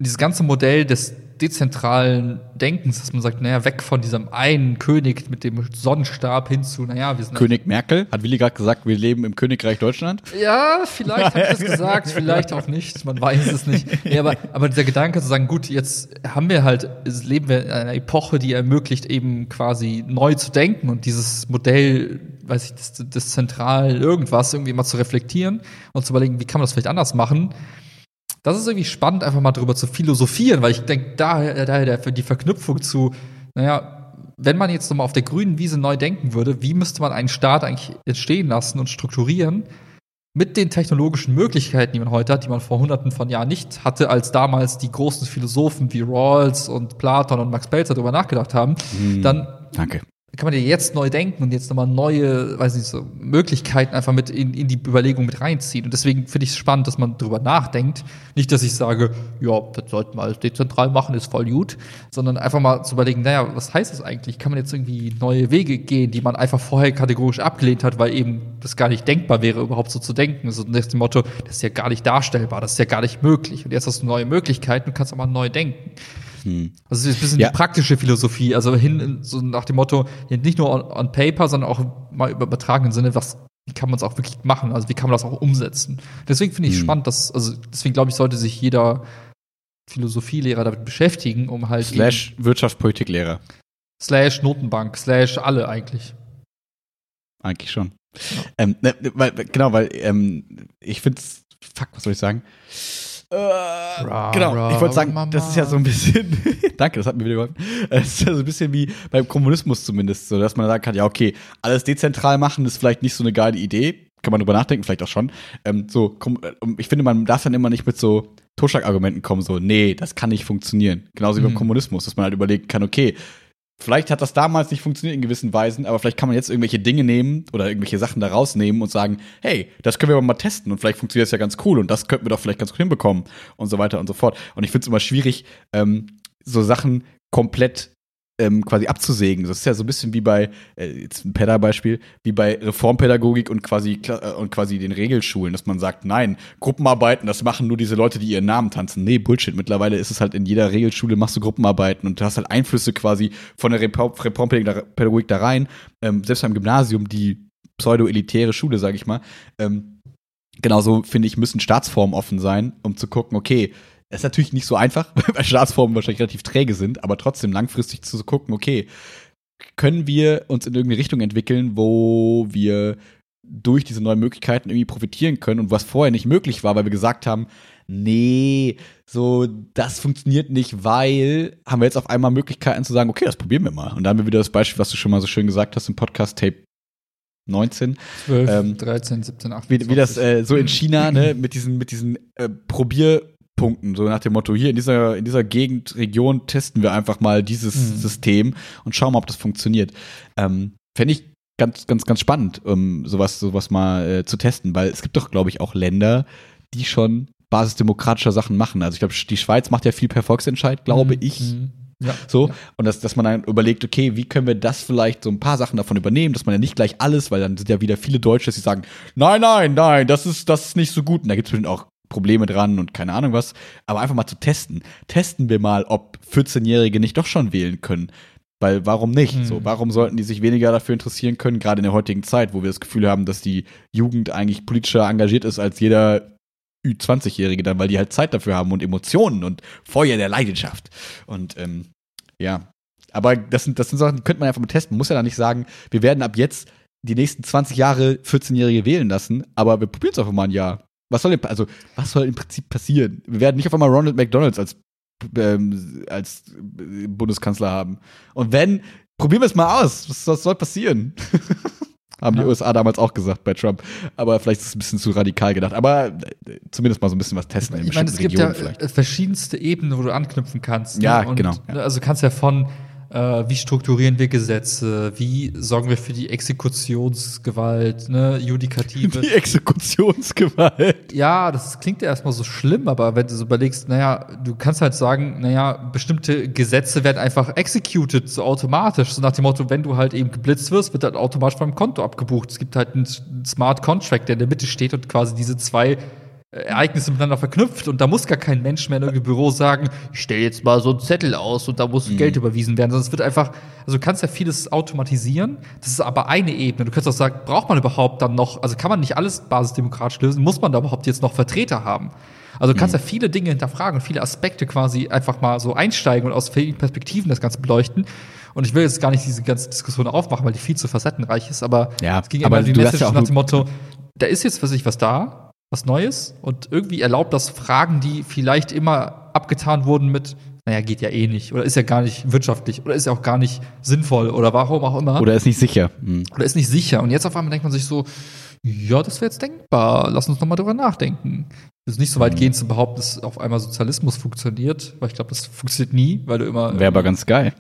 dieses ganze Modell des dezentralen Denkens, dass man sagt, naja, weg von diesem einen König mit dem Sonnenstab hin zu, naja, wir sind König Merkel, hat Willi gerade gesagt, wir leben im Königreich Deutschland. ja, vielleicht habe ich das gesagt, vielleicht auch nicht, man weiß es nicht. Nee, aber, aber dieser Gedanke zu sagen, gut, jetzt haben wir halt, es leben wir in einer Epoche, die ermöglicht, eben quasi neu zu denken und dieses Modell, weiß ich, des, des zentral irgendwas irgendwie mal zu reflektieren und zu überlegen, wie kann man das vielleicht anders machen. Das ist irgendwie spannend, einfach mal drüber zu philosophieren, weil ich denke, daher, daher die Verknüpfung zu, naja, wenn man jetzt nochmal auf der grünen Wiese neu denken würde, wie müsste man einen Staat eigentlich entstehen lassen und strukturieren mit den technologischen Möglichkeiten, die man heute hat, die man vor hunderten von Jahren nicht hatte, als damals die großen Philosophen wie Rawls und Platon und Max Belzer darüber nachgedacht haben, dann Danke. Kann man ja jetzt neu denken und jetzt nochmal neue, weiß nicht, so Möglichkeiten einfach mit in, in die Überlegung mit reinziehen. Und deswegen finde ich es spannend, dass man drüber nachdenkt. Nicht, dass ich sage, ja, das sollten wir alles dezentral machen, ist voll gut, sondern einfach mal zu überlegen, naja, was heißt das eigentlich? Kann man jetzt irgendwie neue Wege gehen, die man einfach vorher kategorisch abgelehnt hat, weil eben das gar nicht denkbar wäre, überhaupt so zu denken. So nach dem Motto, das ist ja gar nicht darstellbar, das ist ja gar nicht möglich. Und jetzt hast du neue Möglichkeiten und kannst auch mal neu denken. Also es ist ein bisschen Ja. die praktische Philosophie, also hin in- so nach dem Motto, nicht nur on, on paper, sondern auch mal im übertragenen Sinne, was, wie kann man es auch wirklich machen, also wie kann man das auch umsetzen. Deswegen finde ich Hm. spannend, dass, also deswegen glaube ich, sollte sich jeder Philosophielehrer damit beschäftigen, um halt Slash Wirtschaftspolitiklehrer. slash Notenbank, slash alle eigentlich. Eigentlich schon. Ähm, ne, ne, weil, genau, weil ähm, ich finde fuck, was soll ich sagen? Äh, genau, ra, ich wollte sagen, Mama. das ist ja so ein bisschen, [laughs] danke, das hat mir wieder geholfen. Es ist ja so ein bisschen wie beim Kommunismus zumindest, so dass man sagen kann, ja, okay, alles dezentral machen ist vielleicht nicht so eine geile Idee, kann man drüber nachdenken, vielleicht auch schon. Ähm, so, komm, äh, ich finde, man darf dann immer nicht mit so Totschlagargumenten kommen, so, nee, das kann nicht funktionieren. Genauso wie beim Mhm. Kommunismus, dass man halt überlegen kann, okay, Vielleicht hat das damals nicht funktioniert in gewissen Weisen, aber vielleicht kann man jetzt irgendwelche Dinge nehmen oder irgendwelche Sachen da rausnehmen und sagen, hey, das können wir aber mal testen und vielleicht funktioniert das ja ganz cool und das könnten wir doch vielleicht ganz gut hinbekommen und so weiter und so fort. Und ich finde es immer schwierig, ähm, so Sachen komplett ähm, quasi abzusägen. Das ist ja so ein bisschen wie bei, äh, jetzt ein Pedda-Beispiel, wie bei Reformpädagogik und quasi, äh, und quasi den Regelschulen, dass man sagt, nein, Gruppenarbeiten, das machen nur diese Leute, die ihren Namen tanzen. Nee, Bullshit. Mittlerweile ist es halt in jeder Regelschule machst du Gruppenarbeiten und du hast halt Einflüsse quasi von der Reformpädagogik da rein. Ähm, selbst beim Gymnasium, die pseudo-elitäre Schule, sage ich mal, ähm, genauso finde ich, müssen Staatsformen offen sein, um zu gucken, okay, ist natürlich nicht so einfach, [laughs] weil Staatsformen wahrscheinlich relativ träge sind, aber trotzdem langfristig zu gucken, okay, können wir uns in irgendeine Richtung entwickeln, wo wir durch diese neuen Möglichkeiten irgendwie profitieren können und was vorher nicht möglich war, weil wir gesagt haben, nee, so, das funktioniert nicht, weil haben wir jetzt auf einmal Möglichkeiten zu sagen, okay, das probieren wir mal. Und da haben wir wieder das Beispiel, was du schon mal so schön gesagt hast im Podcast Tape 19. 12, Ähm, 13, 17, 18. Wie, wie das äh, so in China, ne, mit diesen, mit diesen äh, Probierpunkten, so nach dem Motto, hier in dieser, in dieser Gegend, Region testen wir einfach mal dieses Mhm. System und schauen mal, ob das funktioniert. Ähm, Fände ich ganz, ganz, ganz spannend, um sowas, sowas mal äh, zu testen, weil es gibt doch, glaube ich, auch Länder, die schon basisdemokratischer Sachen machen. Also ich glaube, die Schweiz macht ja viel per Volksentscheid, glaube Mhm. ich. Mhm. Ja. So, und dass, dass man dann überlegt, okay, wie können wir das vielleicht so ein paar Sachen davon übernehmen, dass man ja nicht gleich alles, weil dann sind ja wieder viele Deutsche, die sagen, nein, nein, nein, das ist, das ist nicht so gut. Und da gibt es bestimmt auch Probleme dran und keine Ahnung was. Aber einfach mal zu testen. Testen wir mal, ob 14-Jährige nicht doch schon wählen können. Weil warum nicht? Hm. So, warum sollten die sich weniger dafür interessieren können, gerade in der heutigen Zeit, wo wir das Gefühl haben, dass die Jugend eigentlich politischer engagiert ist als jeder Ü20-Jährige dann, weil die halt Zeit dafür haben und Emotionen und Feuer der Leidenschaft. Und ähm, ja, aber das sind, das sind Sachen, die könnte man einfach mal testen. Man muss ja da nicht sagen, wir werden ab jetzt die nächsten 20 Jahre 14-Jährige wählen lassen, aber wir probieren es einfach mal ein Jahr. Was soll denn, also, was soll im Prinzip passieren? Wir werden nicht auf einmal Ronald McDonalds als, ähm, als äh, Bundeskanzler haben. Und wenn, probieren wir es mal aus. Was, was soll passieren? [laughs] Haben die Ja. USA damals auch gesagt bei Trump. Aber vielleicht ist es ein bisschen zu radikal gedacht. Aber äh, zumindest mal so ein bisschen was testen in Ich meine, bestimmten es gibt ja Regionen vielleicht. äh, verschiedenste Ebenen, wo du anknüpfen kannst. Ja, Und, genau, ne, Also kannst ja von, wie strukturieren wir Gesetze, wie sorgen wir für die Exekutionsgewalt, ne, Judikative. [laughs] Die Exekutionsgewalt. ja, das klingt ja erstmal so schlimm, aber wenn du so überlegst, naja, du kannst halt sagen, naja, bestimmte Gesetze werden einfach executed, so automatisch. So nach dem Motto, wenn du halt eben geblitzt wirst, wird halt automatisch beim Konto abgebucht. Es gibt halt einen Smart Contract, der in der Mitte steht und quasi diese zwei Ereignisse miteinander verknüpft und da muss gar kein Mensch mehr in irgendeinem Büro sagen, ich stelle jetzt mal so einen Zettel aus und da muss Geld überwiesen werden, sondern es wird einfach, also du kannst ja vieles automatisieren, das ist aber eine Ebene. Du kannst auch sagen, braucht man überhaupt dann noch, also kann man nicht alles basisdemokratisch lösen, muss man da überhaupt jetzt noch Vertreter haben? Also du kannst ja viele Dinge hinterfragen und viele Aspekte quasi einfach mal so einsteigen und aus vielen Perspektiven das Ganze beleuchten. Und ich will jetzt gar nicht diese ganze Diskussion aufmachen, weil die viel zu facettenreich ist, aber Ja, es ging aber immer die Message ja nach dem Motto, da ist jetzt für sich was da, was Neues und irgendwie erlaubt das Fragen, die vielleicht immer abgetan wurden mit, naja, geht ja eh nicht oder ist ja gar nicht wirtschaftlich oder ist ja auch gar nicht sinnvoll oder warum auch immer Oder ist nicht sicher. Hm. oder ist nicht sicher. Und jetzt auf einmal denkt man sich so, ja, das wäre jetzt denkbar, lass uns noch mal drüber nachdenken. Es ist nicht so weit gehen zu behaupten, dass auf einmal Sozialismus funktioniert, weil ich glaube, das funktioniert nie, weil du immer Wäre aber ganz geil.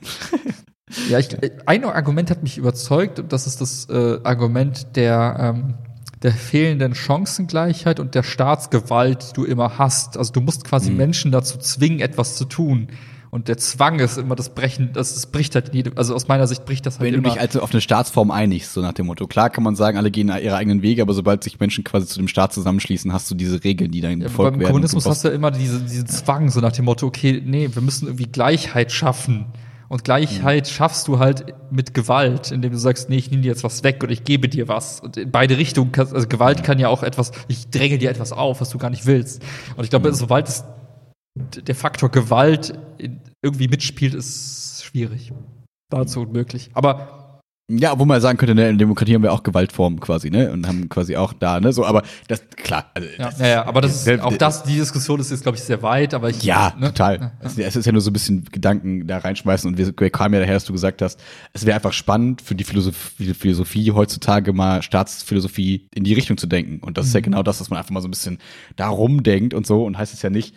[laughs] ja, ich, ein Argument hat mich überzeugt und das ist das äh, Argument der, ähm, der fehlenden Chancengleichheit und der Staatsgewalt, die du immer hast. Also du musst quasi Menschen dazu zwingen, etwas zu tun. Und der Zwang ist immer das Brechen, das, das bricht halt in jedem, also aus meiner Sicht bricht das halt Wenn du immer. dich also auf eine Staatsform einigst, so nach dem Motto. Klar kann man sagen, alle gehen ihre eigenen Wege, aber sobald sich Menschen quasi zu dem Staat zusammenschließen, hast du diese Regeln, die dann Ja, befolgt beim werden. Kommunismus und du hast du ja immer diese, diesen Zwang, so nach dem Motto, okay, nee, wir müssen irgendwie Gleichheit schaffen. Und Gleichheit Mhm. schaffst du halt mit Gewalt, indem du sagst, nee, ich nehme dir jetzt was weg und ich gebe dir was. Und in beide Richtungen, kannst, also Gewalt kann ja auch etwas, ich dränge dir etwas auf, was du gar nicht willst. Und ich Mhm. glaube, sobald es der Faktor Gewalt irgendwie mitspielt, ist schwierig. Dazu unmöglich. Aber Ja, obwohl man sagen könnte, ne, in der Demokratie haben wir auch Gewaltformen quasi, ne? Und haben quasi auch da, ne? So, aber das, klar. Also, ja, das ja, ja aber das ist, auch das, die Diskussion ist jetzt, glaube ich, sehr weit, aber ich. Ja, ne? total. Es, es ist ja nur so ein bisschen Gedanken da reinschmeißen und wir, wir kamen ja daher, dass du gesagt hast, es wäre einfach spannend für die Philosophie, Philosophie heutzutage mal Staatsphilosophie in die Richtung zu denken. Und das ist ja genau das, dass man einfach mal so ein bisschen da rumdenkt und so und heißt es ja nicht,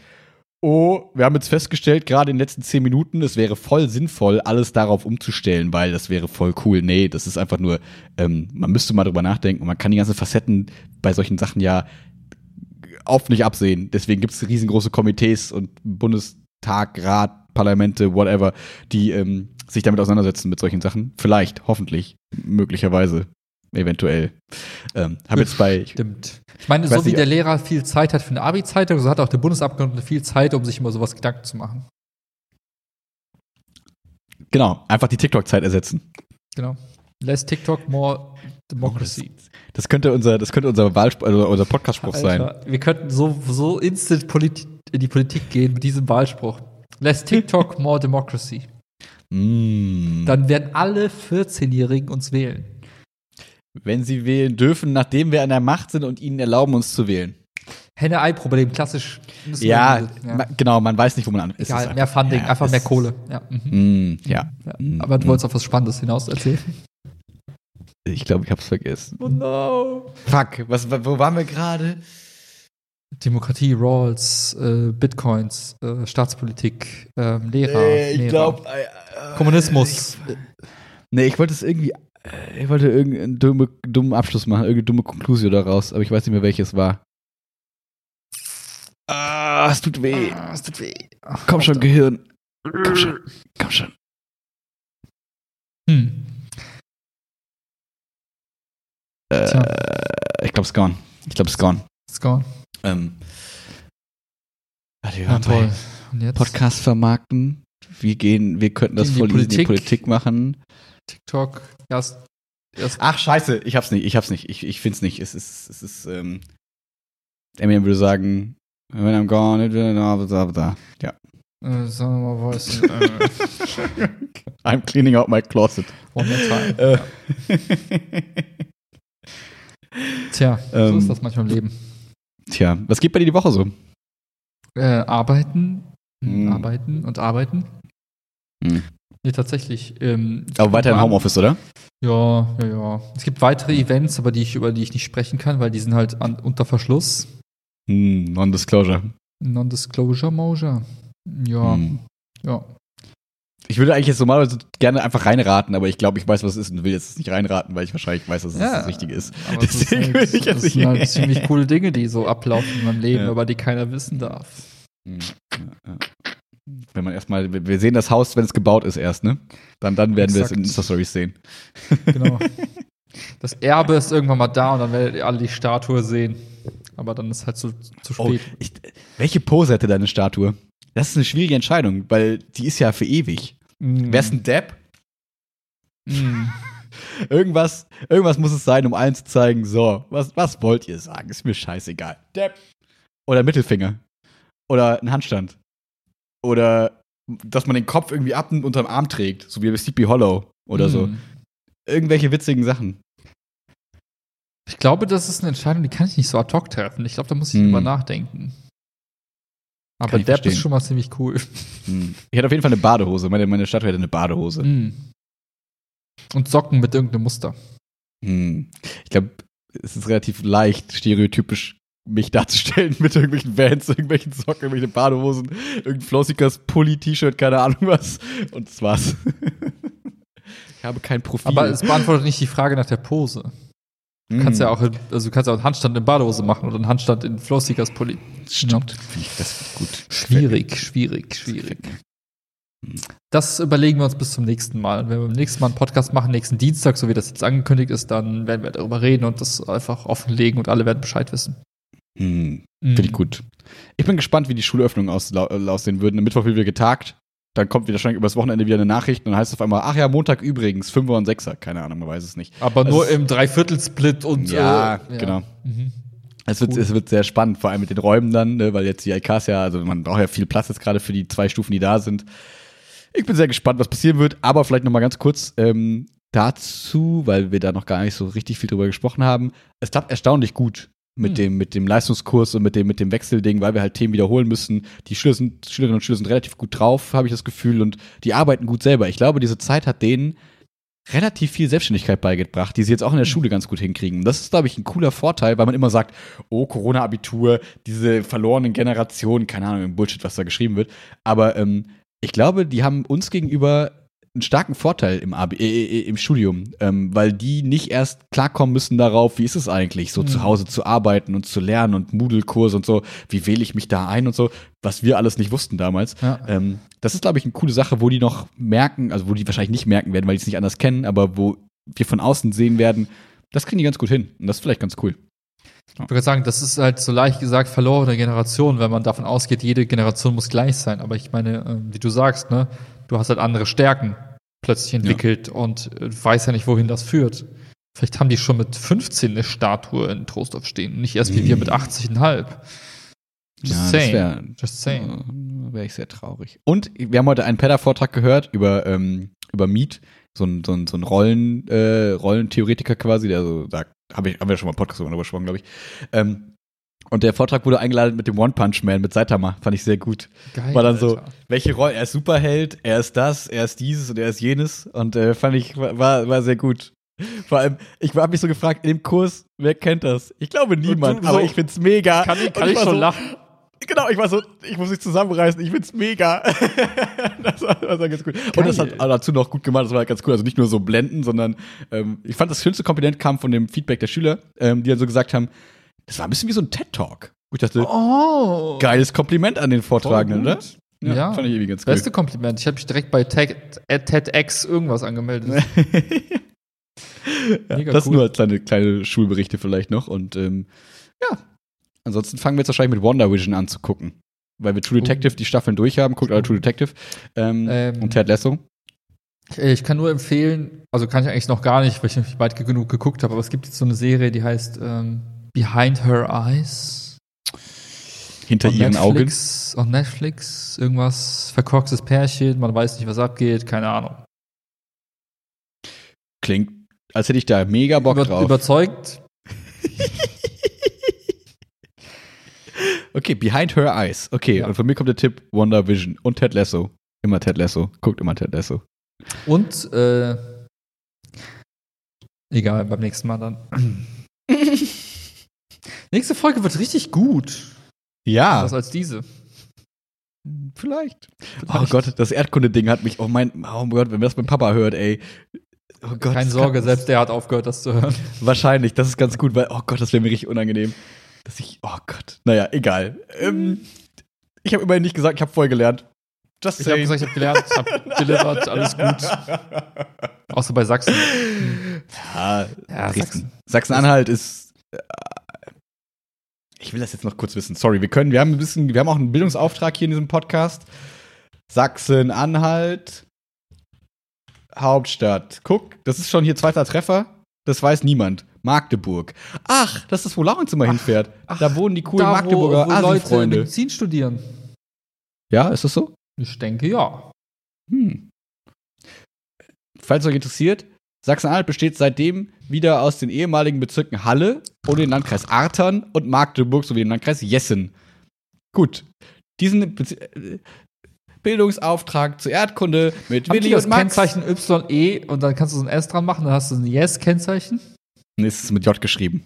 oh, wir haben jetzt festgestellt, gerade in den letzten zehn Minuten, es wäre voll sinnvoll, alles darauf umzustellen, weil das wäre voll cool. Nee, das ist einfach nur, ähm, man müsste mal drüber nachdenken und man kann die ganzen Facetten bei solchen Sachen ja oft nicht absehen. Deswegen gibt es riesengroße Komitees und Bundestag, Rat, Parlamente, whatever, die ähm, sich damit auseinandersetzen mit solchen Sachen. Vielleicht, hoffentlich, möglicherweise, eventuell. Ähm, hab jetzt bei, Stimmt. Ich meine, weiß so wie nicht, der Lehrer viel Zeit hat für eine Abi-Zeitung, so hat auch der Bundesabgeordnete viel Zeit, um sich über sowas Gedanken zu machen. genau, einfach die TikTok-Zeit ersetzen. Genau. Less TikTok, more Democracy. Das könnte unser, das könnte unser Wahlspruch, also unser Podcast-Spruch sein. Wir könnten so, so instant politi in die Politik gehen mit diesem Wahlspruch. Less TikTok, more Democracy. [laughs] Mm. Dann werden alle 14-Jährigen uns wählen. Wenn sie wählen dürfen, nachdem wir an der Macht sind und ihnen erlauben, uns zu wählen. Henne-Ei-Problem, klassisch. Wir- Ja, ma- genau, man weiß nicht, wo man an ist. Egal, Es mehr Funding, ja, einfach es- mehr Kohle. Ja, mhm. Mm, ja. ja. Mm, Aber du mm. wolltest auf was Spannendes hinaus erzählen. Ich glaube, ich hab's vergessen. Oh no. Fuck, was, wo waren wir gerade? Demokratie, Rawls, äh, Bitcoins, äh, Staatspolitik, ähm, Lehrer. Äh, ich glaube. Kommunismus. Nee, ich wollte es irgendwie. Äh, Ich wollte irgendeinen dumme, dummen Abschluss machen, irgendeine dumme Konklusion daraus, aber ich weiß nicht mehr, welches war. Ah, es tut weh. Ah, es tut weh. Komm schon, Gehirn. Komm schon. Komm schon. Hm. Äh, ich glaube, es ist gone. Ich glaube, es ist gone. it's gone. Ähm, warte, wir Ja, waren toll. bei Und jetzt Podcast vermarkten. Wir gehen, wir könnten das voll in die. Politik machen. TikTok. Erst, erst Ach, scheiße, ich hab's nicht, ich hab's nicht, ich, ich find's nicht. Es ist, es ist, ähm, Eminem würde sagen, when I'm gone, not- blah, blah. ja. äh, sagen wir mal was. [laughs] äh, I'm cleaning out my closet. one more time. Äh. Tja, so Ähm. ist das manchmal im Leben. Tja, was geht bei dir die Woche so? Äh, arbeiten, Hm. arbeiten und arbeiten. Hm. Nee, tatsächlich. Ähm, Aber weiter im Homeoffice, oder? Ja, ja, ja. Es gibt weitere Events, aber die ich, über die ich nicht sprechen kann, weil die sind halt an, unter Verschluss. Hm, Non-Disclosure. Non-Disclosure Mosure. Ja, Hm. ja. Ich würde eigentlich jetzt normalerweise gerne einfach reinraten, aber ich glaube, ich weiß, was es ist und will jetzt nicht reinraten, weil ich wahrscheinlich weiß, dass es Ja, das Richtige ist. Aber es [laughs] ist Deswegen halt, ich jetzt das sind halt [laughs] ziemlich coole Dinge, die so ablaufen in meinem Leben, Ja. aber die keiner wissen darf. Hm, ja, ja. Wenn man erstmal, wir- sehen das Haus, wenn es gebaut ist erst, ne? Dann, dann werden wir es in Exakt. Insta-Stories sehen. Genau. [laughs] Das Erbe ist irgendwann mal da und dann werdet ihr alle die Statue sehen. Aber dann ist halt zu, zu Oh, spät. ich, welche Pose hätte deine Statue? Das ist eine schwierige Entscheidung, weil die ist ja für ewig. Mm. Wär's ein Depp? Mm. [laughs] Irgendwas, irgendwas muss es sein, um allen zu zeigen, so, was, was wollt ihr sagen? Ist mir scheißegal. Depp. Oder Mittelfinger. Oder ein Handstand. Oder dass man den Kopf irgendwie abnimmt und unterm Arm trägt, so wie bei Sleepy Hollow oder so. Mm. Irgendwelche witzigen Sachen. Ich glaube, das ist eine Entscheidung, die kann ich nicht so ad hoc treffen. Ich glaube, da muss ich Hm. drüber nachdenken. Aber verstehen. ist schon mal ziemlich cool. Hm. Ich hätte auf jeden Fall eine Badehose. Meine, meine Statue hätte eine Badehose. Mm. Und Socken mit irgendeinem Muster. Hm. Ich glaube, es ist relativ leicht, stereotypisch mich darzustellen mit irgendwelchen Vans, irgendwelchen Socken, irgendwelchen Badehosen, irgendein Flossikers Pulli, T-Shirt, keine Ahnung was. Und das war's. [laughs] ich habe kein Profil. Aber es beantwortet nicht die Frage nach der Pose. Du Hm. kannst ja auch, also du kannst ja auch einen Handstand in Badehose machen oder einen Handstand in Flossykers Pulli. Stimmt. Ich, das finde ich gut. Schwierig, schwierig, schwierig. Das überlegen wir uns bis zum nächsten Mal. Wenn wir beim nächsten Mal einen Podcast machen, nächsten Dienstag, so wie das jetzt angekündigt ist, dann werden wir darüber reden und das einfach offenlegen und alle werden Bescheid wissen. Hm. Finde ich gut. Ich bin gespannt, wie die Schulöffnungen ausla- äh, aussehen würden. Am Mittwoch wird wieder getagt. Dann kommt wieder wahrscheinlich übers Wochenende wieder eine Nachricht und dann heißt es auf einmal, ach ja, Montag übrigens, Fünfer und Sechser. Keine Ahnung, man weiß es nicht. Aber Also nur im Dreiviertelsplit und Ja, äh, genau. Mhm. Es wird, Cool. es wird sehr spannend, vor allem mit den Räumen dann, ne, weil jetzt die IKs ja, also man braucht ja viel Platz jetzt gerade für die zwei Stufen, die da sind. Ich bin sehr gespannt, was passieren wird, aber vielleicht noch mal ganz kurz ähm, dazu, weil wir da noch gar nicht so richtig viel drüber gesprochen haben. Es klappt erstaunlich gut mit Hm. dem mit dem Leistungskurs und mit dem mit dem Wechselding, weil wir halt Themen wiederholen müssen. Die Schüler sind, Schülerinnen und Schüler sind relativ gut drauf, habe ich das Gefühl, und die arbeiten gut selber. Ich glaube, diese Zeit hat denen relativ viel Selbstständigkeit beigebracht, die sie jetzt auch in der Schule ganz gut hinkriegen. Und das ist, glaube ich, ein cooler Vorteil, weil man immer sagt, oh, Corona-Abitur, diese verlorenen Generationen, keine Ahnung, im Bullshit, was da geschrieben wird. Aber ähm, ich glaube, die haben uns gegenüber einen starken Vorteil im, Abi, äh, äh, im Studium, ähm, weil die nicht erst klarkommen müssen darauf, wie ist es eigentlich, so Mhm. zu Hause zu arbeiten und zu lernen und Moodle-Kurs und so, wie wähle ich mich da ein und so, was wir alles nicht wussten damals. Ja. Ähm, das ist, glaube ich, eine coole Sache, wo die noch merken, also wo die wahrscheinlich nicht merken werden, weil die es nicht anders kennen, aber wo wir von außen sehen werden, das kriegen die ganz gut hin. Und das ist vielleicht ganz cool. Ich würde gerade sagen, das ist halt so leicht gesagt verlorene Generation, wenn man davon ausgeht, jede Generation muss gleich sein. Aber ich meine, ähm, wie du sagst, ne, du hast halt andere Stärken plötzlich entwickelt und äh, weißt ja nicht, wohin das führt. Vielleicht haben die schon mit 15 eine Statue in Trostorf stehen, nicht erst wie wir mit 80,5. Just das saying. Just saying. wäre ich sehr traurig. Und wir haben heute einen Pedder-Vortrag gehört über, ähm, über Meet. so ein, so ein, so ein Rollen, äh, Rollentheoretiker quasi, der so sagt, hab ich, haben wir schon mal einen Podcast drüber gesprochen, glaube ich. Ähm, und der Vortrag wurde eingeladen mit dem One Punch Man, mit Saitama. Fand ich sehr gut. Geil, War dann so, Alter. welche Rolle? Er ist Superheld, er ist das, er ist dieses und er ist jenes. Und äh, fand ich, war, war sehr gut. Vor allem, ich habe mich so gefragt, in dem Kurs, wer kennt das? Ich glaube niemand, du aber so- ich find's mega. Kann ich, kann ich war schon so, lachen? Genau, ich war so, ich muss mich zusammenreißen, ich find's mega. [laughs] das, war, das war ganz gut. Und das hat Geil. dazu noch gut gemacht, das war ganz cool. Also nicht nur so blenden, sondern ähm, ich fand das schönste Kompliment kam von dem Feedback der Schüler, ähm, die dann so gesagt haben, das war ein bisschen wie so ein TED-Talk. Wo ich dachte, Oh. geiles Kompliment an den Vortragenden, oder? gut. Ja. Fand ich irgendwie ganz cool. Beste Kompliment. Ich habe mich direkt bei TED, äh, TEDx irgendwas angemeldet. [laughs] ja, Mega das cool. nur als kleine, kleine Schulberichte vielleicht noch. Und ähm, ja, ansonsten fangen wir jetzt wahrscheinlich mit Wonder Vision an zu gucken. Weil wir True Oh. Detective die Staffeln durchhaben, guckt alle True Detective. Ähm, Ähm, und Ted Lasso. Äh, Ich kann nur empfehlen, also kann ich eigentlich noch gar nicht, weil ich nicht weit genug geguckt habe, aber es gibt jetzt so eine Serie, die heißt ähm, Behind Her Eyes. Hinter ihren Augen. Netflix, On Netflix, irgendwas, verkorkstes Pärchen, man weiß nicht, was abgeht, keine Ahnung. Klingt, als hätte ich da mega Bock Über, drauf. Überzeugt, [laughs] okay, Behind Her Eyes. Okay, Ja. und von mir kommt der Tipp Wonder Vision und Ted Lasso. Immer Ted Lasso. Guckt immer Ted Lasso. und äh, egal, beim nächsten Mal dann. Nächste Folge wird richtig gut. Ja, Anders als diese. vielleicht. Oh Vielleicht. Gott, das Erdkunde-Ding hat mich, oh mein, oh Gott, wenn man das mit Papa hört, ey. Oh Gott, Keine Sorge, selbst der hat aufgehört, das zu hören. Wahrscheinlich, das ist ganz gut, weil, oh Gott, das wäre mir richtig unangenehm. Dass ich, oh Gott. Naja, egal. Ähm, ich habe immerhin nicht gesagt, ich habe voll gelernt. Just Ich habe gesagt, ich habe gelernt, ich habe delivered, alles gut. [laughs] Außer bei Sachsen. Ja, Ja. Sachsen. Sachsen-Anhalt ist. Ich will das jetzt noch kurz wissen. Sorry, wir können, wir haben ein bisschen, wir haben auch einen Bildungsauftrag hier in diesem Podcast. Sachsen-Anhalt, Hauptstadt. Guck, das ist schon hier zweiter Treffer. Das weiß niemand. Magdeburg. Ach, das ist, wo Laurens immer hinfährt. da wohnen die coolen Da, Magdeburger wo, wo Leute. Medizin studieren. Ja, ist das so? Ich denke, ja. Hm. Falls euch interessiert, Sachsen-Anhalt besteht seitdem wieder aus den ehemaligen Bezirken Halle und den Landkreis Artern und Magdeburg sowie den Landkreis Jessen. Gut. Diesen Bez äh, Bildungsauftrag zur Erdkunde mit Haben Willi das und Max. Kennzeichen YE und dann kannst du so ein S dran machen, dann hast du ein Yes-Kennzeichen. Nee, es ist mit J geschrieben.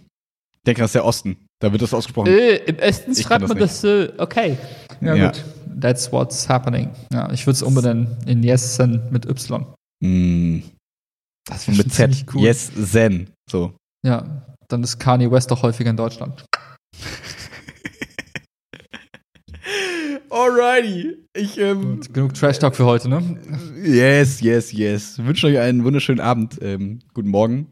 Ich denke, das ist der Osten. Da wird das ausgesprochen. Äh, Im Osten Ich schreibt kann man das das so. Okay. Ja, Ja. gut. That's what's happening. Ja, ich würde es umbenennen in Yessen mit Y. Mm. Das Und mit Z. Yes, Zen. So. Ja, dann ist Kanye West doch häufiger in Deutschland. [laughs] Alrighty. Ich, ähm, Gut, genug Trash Talk für heute, ne? Yes, yes, yes. Ich wünsche euch einen wunderschönen Abend. Ähm, guten Morgen.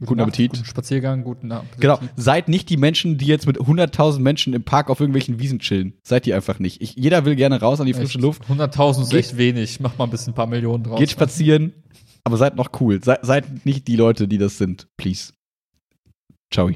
Guten, Nacht, Appetit. Guten Spaziergang, guten Appetit. Genau. Seid nicht die Menschen, die jetzt mit 100.000 Menschen im Park auf irgendwelchen Wiesen chillen. Seid die einfach nicht. Ich, jeder will gerne raus an die frische Echt. Luft. 100.000 ist echt wenig. Mach mal ein bisschen ein paar Millionen draus. Geht spazieren. Aber seid noch cool. Se seid nicht die Leute, die das sind. Please. Ciao.